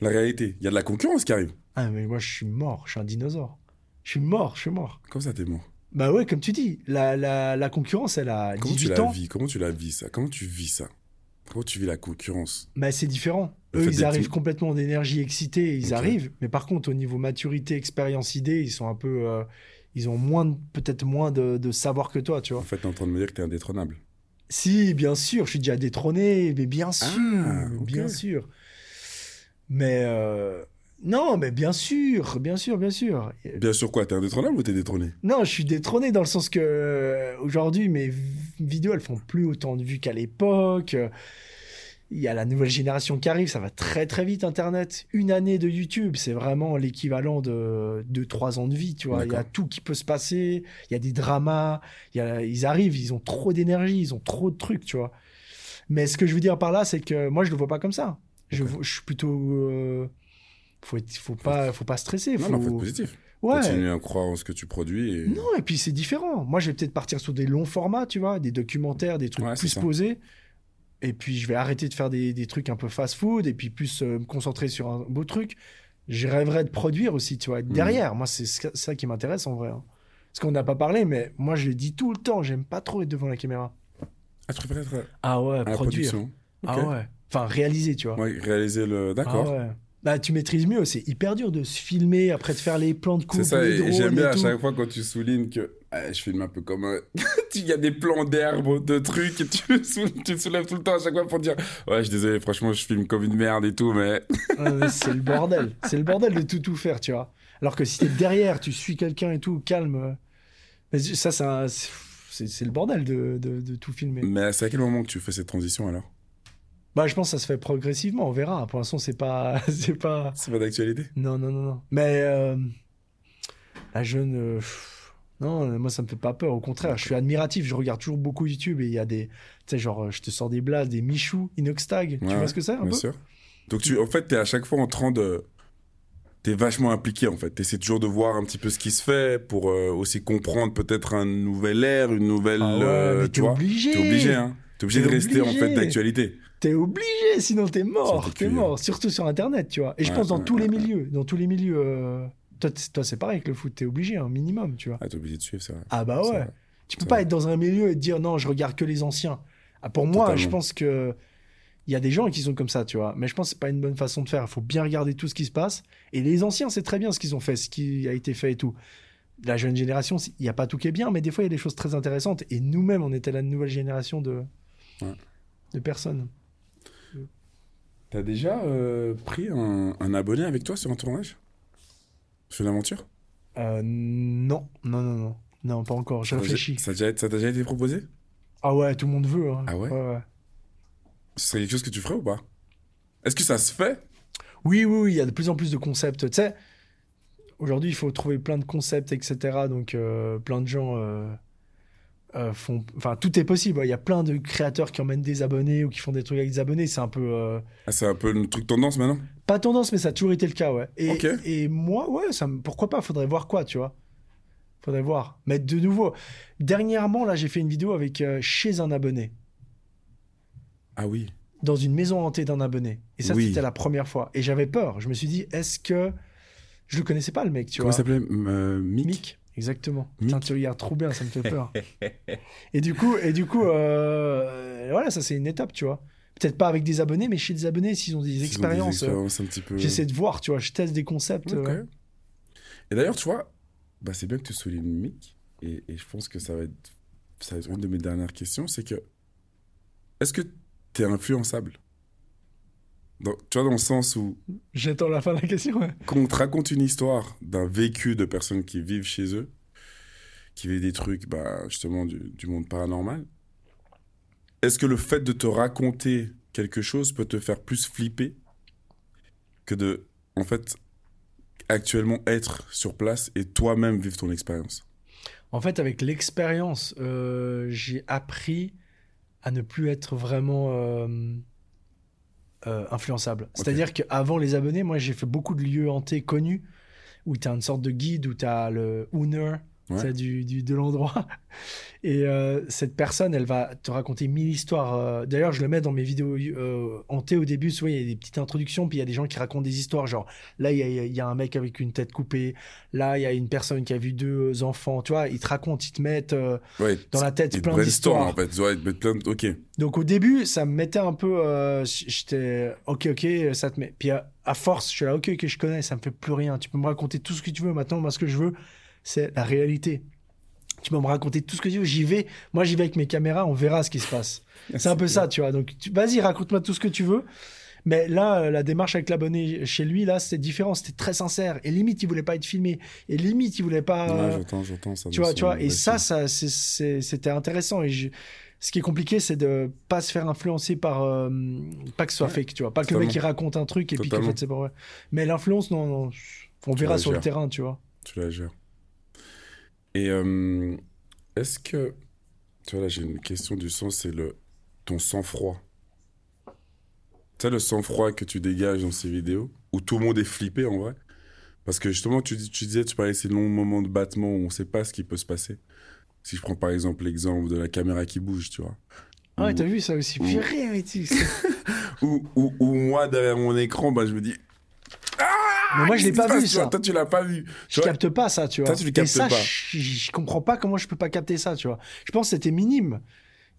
La réalité, il y a de la concurrence qui arrive. Ah, mais moi, je suis mort, je suis un dinosaure. Je suis mort, je suis mort. Comme ça, t'es mort. Bah ouais, comme tu dis, la, la, la concurrence, elle a Comment tu 18 la ans. vis? Comment tu la vis ça? Comment tu vis ça? Comment tu vis la concurrence? Mais c'est différent. Le Eux, ils arrivent complètement d'énergie excitée, ils arrivent. Mais par contre, au niveau maturité, expérience, idée, ils sont un peu. euh, ils ont moins, peut-être moins de, de savoir que toi, tu En vois. fait, t'es en train de me dire que t'es indétrônable. Si, bien sûr, je suis déjà détrôné, mais bien sûr, Ah, ok. bien sûr. Mais euh, non, mais bien sûr, bien sûr, bien sûr. Bien sûr, quoi T'es indétrônable ou t'es détrôné? Non, je suis détrôné dans le sens que euh, aujourd'hui mes vidéos elles font plus autant de vues qu'à l'époque. Il y a la nouvelle génération qui arrive, ça va très très vite Internet. Une année de YouTube, c'est vraiment l'équivalent de 2-3 ans de vie, tu vois. Il y a tout qui peut se passer, il y a des dramas, il y a- ils arrivent, ils ont trop d'énergie, ils ont trop de trucs, tu vois. Mais ce que je veux dire par là, c'est que moi je le vois pas comme ça. Je, suis plutôt. euh, faut, être- faut, pas, faut pas stresser. Faut... non, faut être positif. Ouais. Continue à croire en ce que tu produis. Et... Non, et puis c'est différent. Moi, je vais peut-être partir sur des longs formats, tu vois, des documentaires, des trucs Ouais, plus posés. et puis je vais arrêter de faire des, des trucs un peu fast-food, et puis plus euh, me concentrer sur un beau truc. Je rêverais de produire aussi, tu vois, être Mhm. derrière. Moi, c'est ça qui m'intéresse en vrai. hein. Parce qu'on n'a pas parlé, mais moi, je le dis tout le temps, j'aime pas trop être devant la caméra. Ah, tu préfères être Ah ouais, à la produire. Ah ouais. Enfin, réaliser, tu vois. Ouais, réaliser le. Ah D'accord. ouais. Bah, tu maîtrises mieux, c'est hyper dur de se filmer, après de faire les plans de coupe, C'est ça, et j'aime bien et à chaque fois quand tu soulignes que ah, je filme un peu comme un. Il y a des plans d'herbe, de trucs, et tu, sou- tu te soulèves tout le temps à chaque fois pour dire Ouais, je suis désolé, franchement, je filme comme une merde et tout, mais. C'est le bordel. C'est le bordel de tout tout faire, tu vois. Alors que si t'es derrière, tu suis quelqu'un et tout, calme. euh, Mais ça, c'est c'est le bordel de, de, de tout filmer. Mais c'est à quel moment que tu fais cette transition alors? Bah, je pense que ça se fait progressivement, on verra. Pour l'instant, c'est pas, c'est pas. C'est pas d'actualité Non, non, non, non. Mais euh, la jeune, euh, non, moi ça me fait pas peur. Au contraire, je suis admiratif. Je regarde toujours beaucoup YouTube et il y a des, tu sais, genre, euh, je te sors des blagues, des Michou, Inoxtag. tu Ouais, vois ce que c'est un Bien peu? sûr. Donc, tu, en fait, t'es à chaque fois en train de. T'es vachement impliqué en fait. T'essaies toujours de voir un petit peu ce qui se fait pour euh, aussi comprendre peut-être un nouvel air, une nouvelle. Ah ouais, euh, mais tu vois obligé. T'es obligé, hein. T'es obligé T'es de rester en fait d'actualité. T'es obligé, sinon t'es mort. T'es cuit, mort. Surtout sur Internet, tu vois. Et je pense dans ouais, tous les milieux, dans tous les milieux. euh, Toi, c'est pareil avec le foot. T'es obligé, un minimum, tu vois. Ah, t'es obligé de suivre, c'est vrai. Ah bah ouais. Tu peux pas vrai. être dans un milieu et te dire non, je regarde que les anciens. Ah, pour moi, je pense que il y a des gens qui sont comme ça, tu vois. Mais je pense que c'est pas une bonne façon de faire. Il faut bien regarder tout ce qui se passe. Et les anciens, c'est très bien ce qu'ils ont fait, ce qui a été fait et tout. La jeune génération, il n'y a pas tout qui est bien, mais des fois, il y a des choses très intéressantes. Et nous-mêmes, on était la nouvelle génération de, Ouais. de personnes. T'as déjà euh, pris un, un abonné avec toi sur un tournage? Sur une aventure? Euh, non, non, non, non. Non, pas encore. Je réfléchis. Ça t'a déjà, été proposé? Ah ouais, tout le monde veut. hein. Ah ouais? Ouais. Ce serait quelque chose que tu ferais ou pas? Est-ce que ça se fait? Oui, oui, oui, il y a de plus en plus de concepts. Tu sais, aujourd'hui, il faut trouver plein de concepts, etc. Donc, euh, plein de gens euh, font. Enfin, tout est possible. Il y a plein de créateurs qui emmènent des abonnés ou qui font des trucs avec des abonnés. C'est un peu. euh, ah, C'est un peu le truc tendance maintenant? Pas tendance, mais ça a toujours été le cas, ouais. Et, et moi, ouais, ça pourquoi pas Faudrait voir quoi, tu vois Faudrait voir. Mais de nouveau, dernièrement, là, j'ai fait une vidéo avec euh, chez un abonné. Ah oui. dans une maison hantée d'un abonné. Et ça, Oui. c'était la première fois. Et j'avais peur. Je me suis dit, est-ce que. Je le connaissais pas, le mec, tu Comment il vois. s'appelait euh, Mick? Mick, exactement. Putain, tu regardes trop bien, ça me fait peur. et du coup, et du coup euh, voilà, ça, c'est une étape, tu vois. Peut-être pas avec des abonnés, mais chez des abonnés, s'ils ont des Ils ont des expériences. euh, peu. J'essaie de voir, tu vois. Je teste des concepts. Euh, Et d'ailleurs, tu vois, bah, c'est bien que tu soulignes Mick. Et, et je pense que ça va, être, ça va être une de mes dernières questions. C'est que, est-ce que tu es influençable? Dans- Tu vois, dans le sens où, J'attends la fin de la question, ouais. quand on te raconte une histoire d'un vécu de personnes qui vivent chez eux, qui vivent des trucs, bah, justement, du, du monde paranormal, est-ce que le fait de te raconter quelque chose peut te faire plus flipper que de, en fait, actuellement être sur place et toi-même vivre ton expérience? En fait, avec l'expérience, euh, j'ai appris à ne plus être vraiment euh, euh, influençable. C'est-à-dire qu'avant les abonnés, moi, j'ai fait beaucoup de lieux hantés connus où tu as une sorte de guide, où tu as le owner Ouais. c'est du, du- de l'endroit. Et euh, cette personne, elle va te raconter mille histoires. euh, D'ailleurs, je le mets dans mes vidéos euh, hantées au début. Souvent, il y a des petites introductions, puis il y a des gens qui racontent des histoires. Genre, là, il y a, il y a un mec avec une tête coupée. Là, il y a une personne qui a vu deux enfants. Tu vois, ils te racontent, ils te mettent euh, Ouais, dans la tête plein d'histoires. en fait. Ouais, ils te mettent plein de... Ok. Donc, au début, ça me mettait un peu. euh, J'étais. Ok, ok, ça te met. Puis à, à force, je suis là, ok, ok, je connais, ça me fait plus rien. Tu peux me raconter tout ce que tu veux. Maintenant, moi, ce que je veux, c'est la réalité. Tu peux me raconter tout ce que tu veux. J'y vais. Moi, j'y vais avec mes caméras. On verra ce qui se passe. C'est un peu ça, tu vois. Donc, tu- vas-y, raconte-moi tout ce que tu veux. Mais là, euh, la démarche avec l'abonné chez lui, là, c'était différent. C'était très sincère. Et limite, il voulait pas être filmé. Et limite, il voulait pas. Ouais, j'entends, j'entends ça. tu me vois, tu vois. Et ça, ça, c'était intéressant. Et je- ce qui est compliqué, c'est de pas se faire influencer par euh, pas que ce soit Ouais, fake, tu vois. Pas que le mec il raconte un truc et puis qu'en fait c'est pas vrai. Mais l'influence, non, non. On Tu verra sur le terrain, tu vois. Tu la gères. Et euh, est-ce que... Tu vois, là, j'ai une question du sens, c'est le ton sang-froid. Tu sais, le sang-froid que tu dégages dans ces vidéos, où tout le monde est flippé, en vrai. Parce que justement, tu, dis- tu disais, tu parlais de ces longs moments de battement où on ne sait pas ce qui peut se passer. Si je prends par exemple l'exemple de la caméra qui bouge, tu vois. Ah ouais, Ou- t'as vu ça aussi Purée, mais tu... ou, ou, ou moi, derrière mon écran, bah, je me dis. Mais moi, je l'ai pas vu, ça. Toi, tu l'as pas vu. Je capte pas ça, tu vois. Toi, tu le Et captes ça, pas. Je, je comprends pas comment je peux pas capter ça, tu vois. Je pense que c'était minime.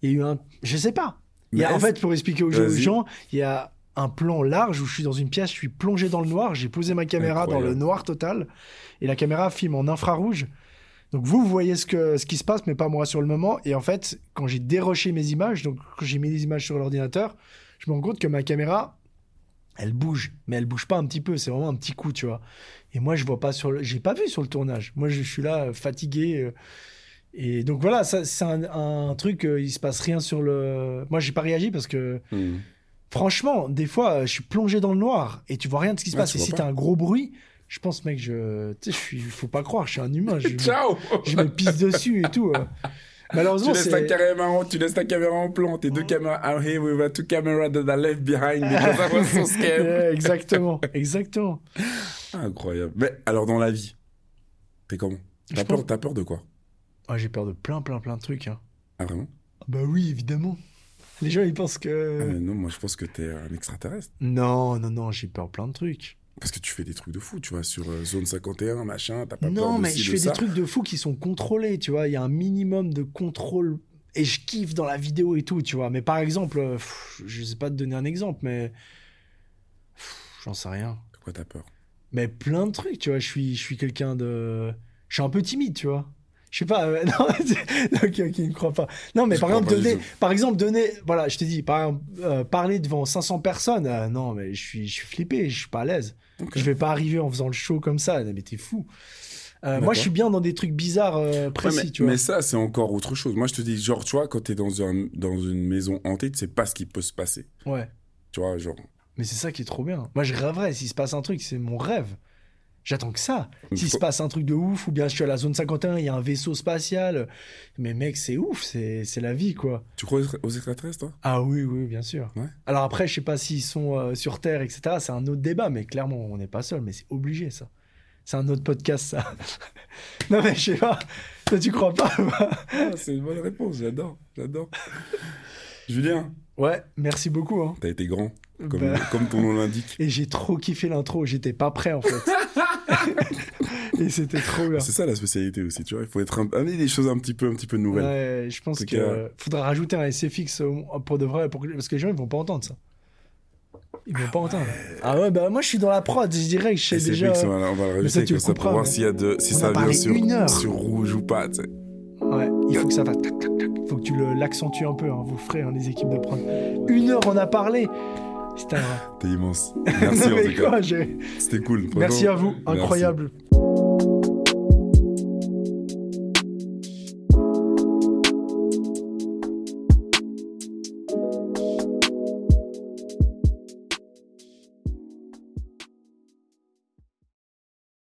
Il y a eu un... Je sais pas. Il y a- en fait, pour expliquer aux gens, il y a un plan large où je suis dans une pièce, je suis plongé dans le noir, j'ai posé ma caméra dans le noir total, et la caméra filme en infrarouge. Donc vous, vous voyez ce, que, ce qui se passe, mais pas moi sur le moment. Et en fait, quand j'ai déroché mes images, donc quand j'ai mis les images sur l'ordinateur, je me rends compte que ma caméra, elle bouge, mais elle bouge pas un petit peu, c'est vraiment un petit coup, tu vois. Et moi, je vois pas sur le... J'ai pas vu sur le tournage. Moi, je suis là, euh, fatigué. euh, Et donc voilà, ça, c'est un, un truc, euh, il se passe rien sur le... Moi, j'ai pas réagi parce que, Hmm. franchement, des fois, je suis plongé dans le noir et tu vois rien de ce qui se Ouais, passe. Et si t'as un gros bruit, je pense, mec, je... Tu sais, je suis... Faut pas croire, je suis un humain. Je, Ciao je me pisse dessus et tout. Tu laisses, ta caméra en, tu laisses ta caméra en plan, tes deux caméras. I'm here with two cameras that I left behind because I exactement, exactement. Incroyable. Mais alors, dans la vie, t'es comment? T'as peur, pense- t'as peur de quoi? Ah, j'ai peur de plein, plein, plein de trucs. hein. Ah, vraiment? Ah Bah oui, évidemment. Les gens, ils pensent que... Ah, mais Non, moi, je pense que t'es un extraterrestre. Non, non, non, j'ai peur de plein de trucs. Parce que tu fais des trucs de fou, tu vois, sur euh, zone 51, machin, t'as pas peur Non, de mais ci, je de fais ça. des trucs de fou qui sont contrôlés, tu vois. Il y a un minimum de contrôle et je kiffe dans la vidéo et tout, tu vois. Mais par exemple, euh, pff, je sais pas te donner un exemple, mais j'en sais rien. De quoi t'as peur? Mais plein de trucs, tu vois. Je suis, je suis quelqu'un de, je suis un peu timide, tu vois. Je sais pas. euh, non, ok, ok, il me croit pas. Non, mais Je par exemple, donner, par exemple, donner, voilà, je te dis, par exemple, euh, parler devant 500 personnes, euh, non, mais je suis, je suis flippé, je suis pas à l'aise. Ok. Je vais pas arriver en faisant le show comme ça, mais t'es fou. Moi, je suis bien dans des trucs bizarres Ouais, précis, mais, tu vois. mais ça, c'est encore autre chose. Moi, je te dis, genre, tu vois, quand t'es dans, un, dans une maison hantée, tu sais pas ce qui peut se passer. Ouais. Tu vois, genre. Mais c'est ça qui est trop bien. Moi, je rêverais. S'il se passe un truc, c'est mon rêve. J'attends que ça. Il S'il se passe un truc de ouf, ou bien je suis à la zone 51, il y a un vaisseau spatial. Mais mec, c'est ouf, c'est c'est la vie, quoi. Tu crois aux extraterrestres, toi? Ah oui, oui, bien sûr. Ouais. Alors après, je sais pas s'ils sont euh, sur Terre, etc. C'est un autre débat, mais clairement, on n'est pas seul. Mais c'est obligé, ça. C'est un autre podcast, ça. non, mais je sais pas. Toi, tu crois pas Ah, C'est une bonne réponse, j'adore, j'adore. Julien, Ouais, merci beaucoup. Hein. t'as été grand, comme, Bah, comme ton nom l'indique. Et j'ai trop kiffé l'intro. J'étais pas prêt, en fait. Et c'était trop bien. C'est ça la spécialité aussi, tu vois. Il faut être un... amener des choses un petit peu, un petit peu nouvelles. Ouais, je pense qu'il faudra rajouter un SFX pour de vrai, pour parce que les gens ils vont pas entendre ça. Ils vont pas entendre. Ah ouais, bah moi je suis dans la prod, je dirais que je sais déjà. fixe, on va, on va le rajouter comme ça pour voir mais- s'il y a de, si On ça vient sur, rouge ou pas. tu sais. Ouais, il faut que ça tac. Il faut que tu l'accentues un peu, hein, vous ferez, hein, les équipes de prod. Une heure on a parlé. C'était un. T'es immense. Merci en tout cas. C'était cool. Merci à vous, Merci. incroyable.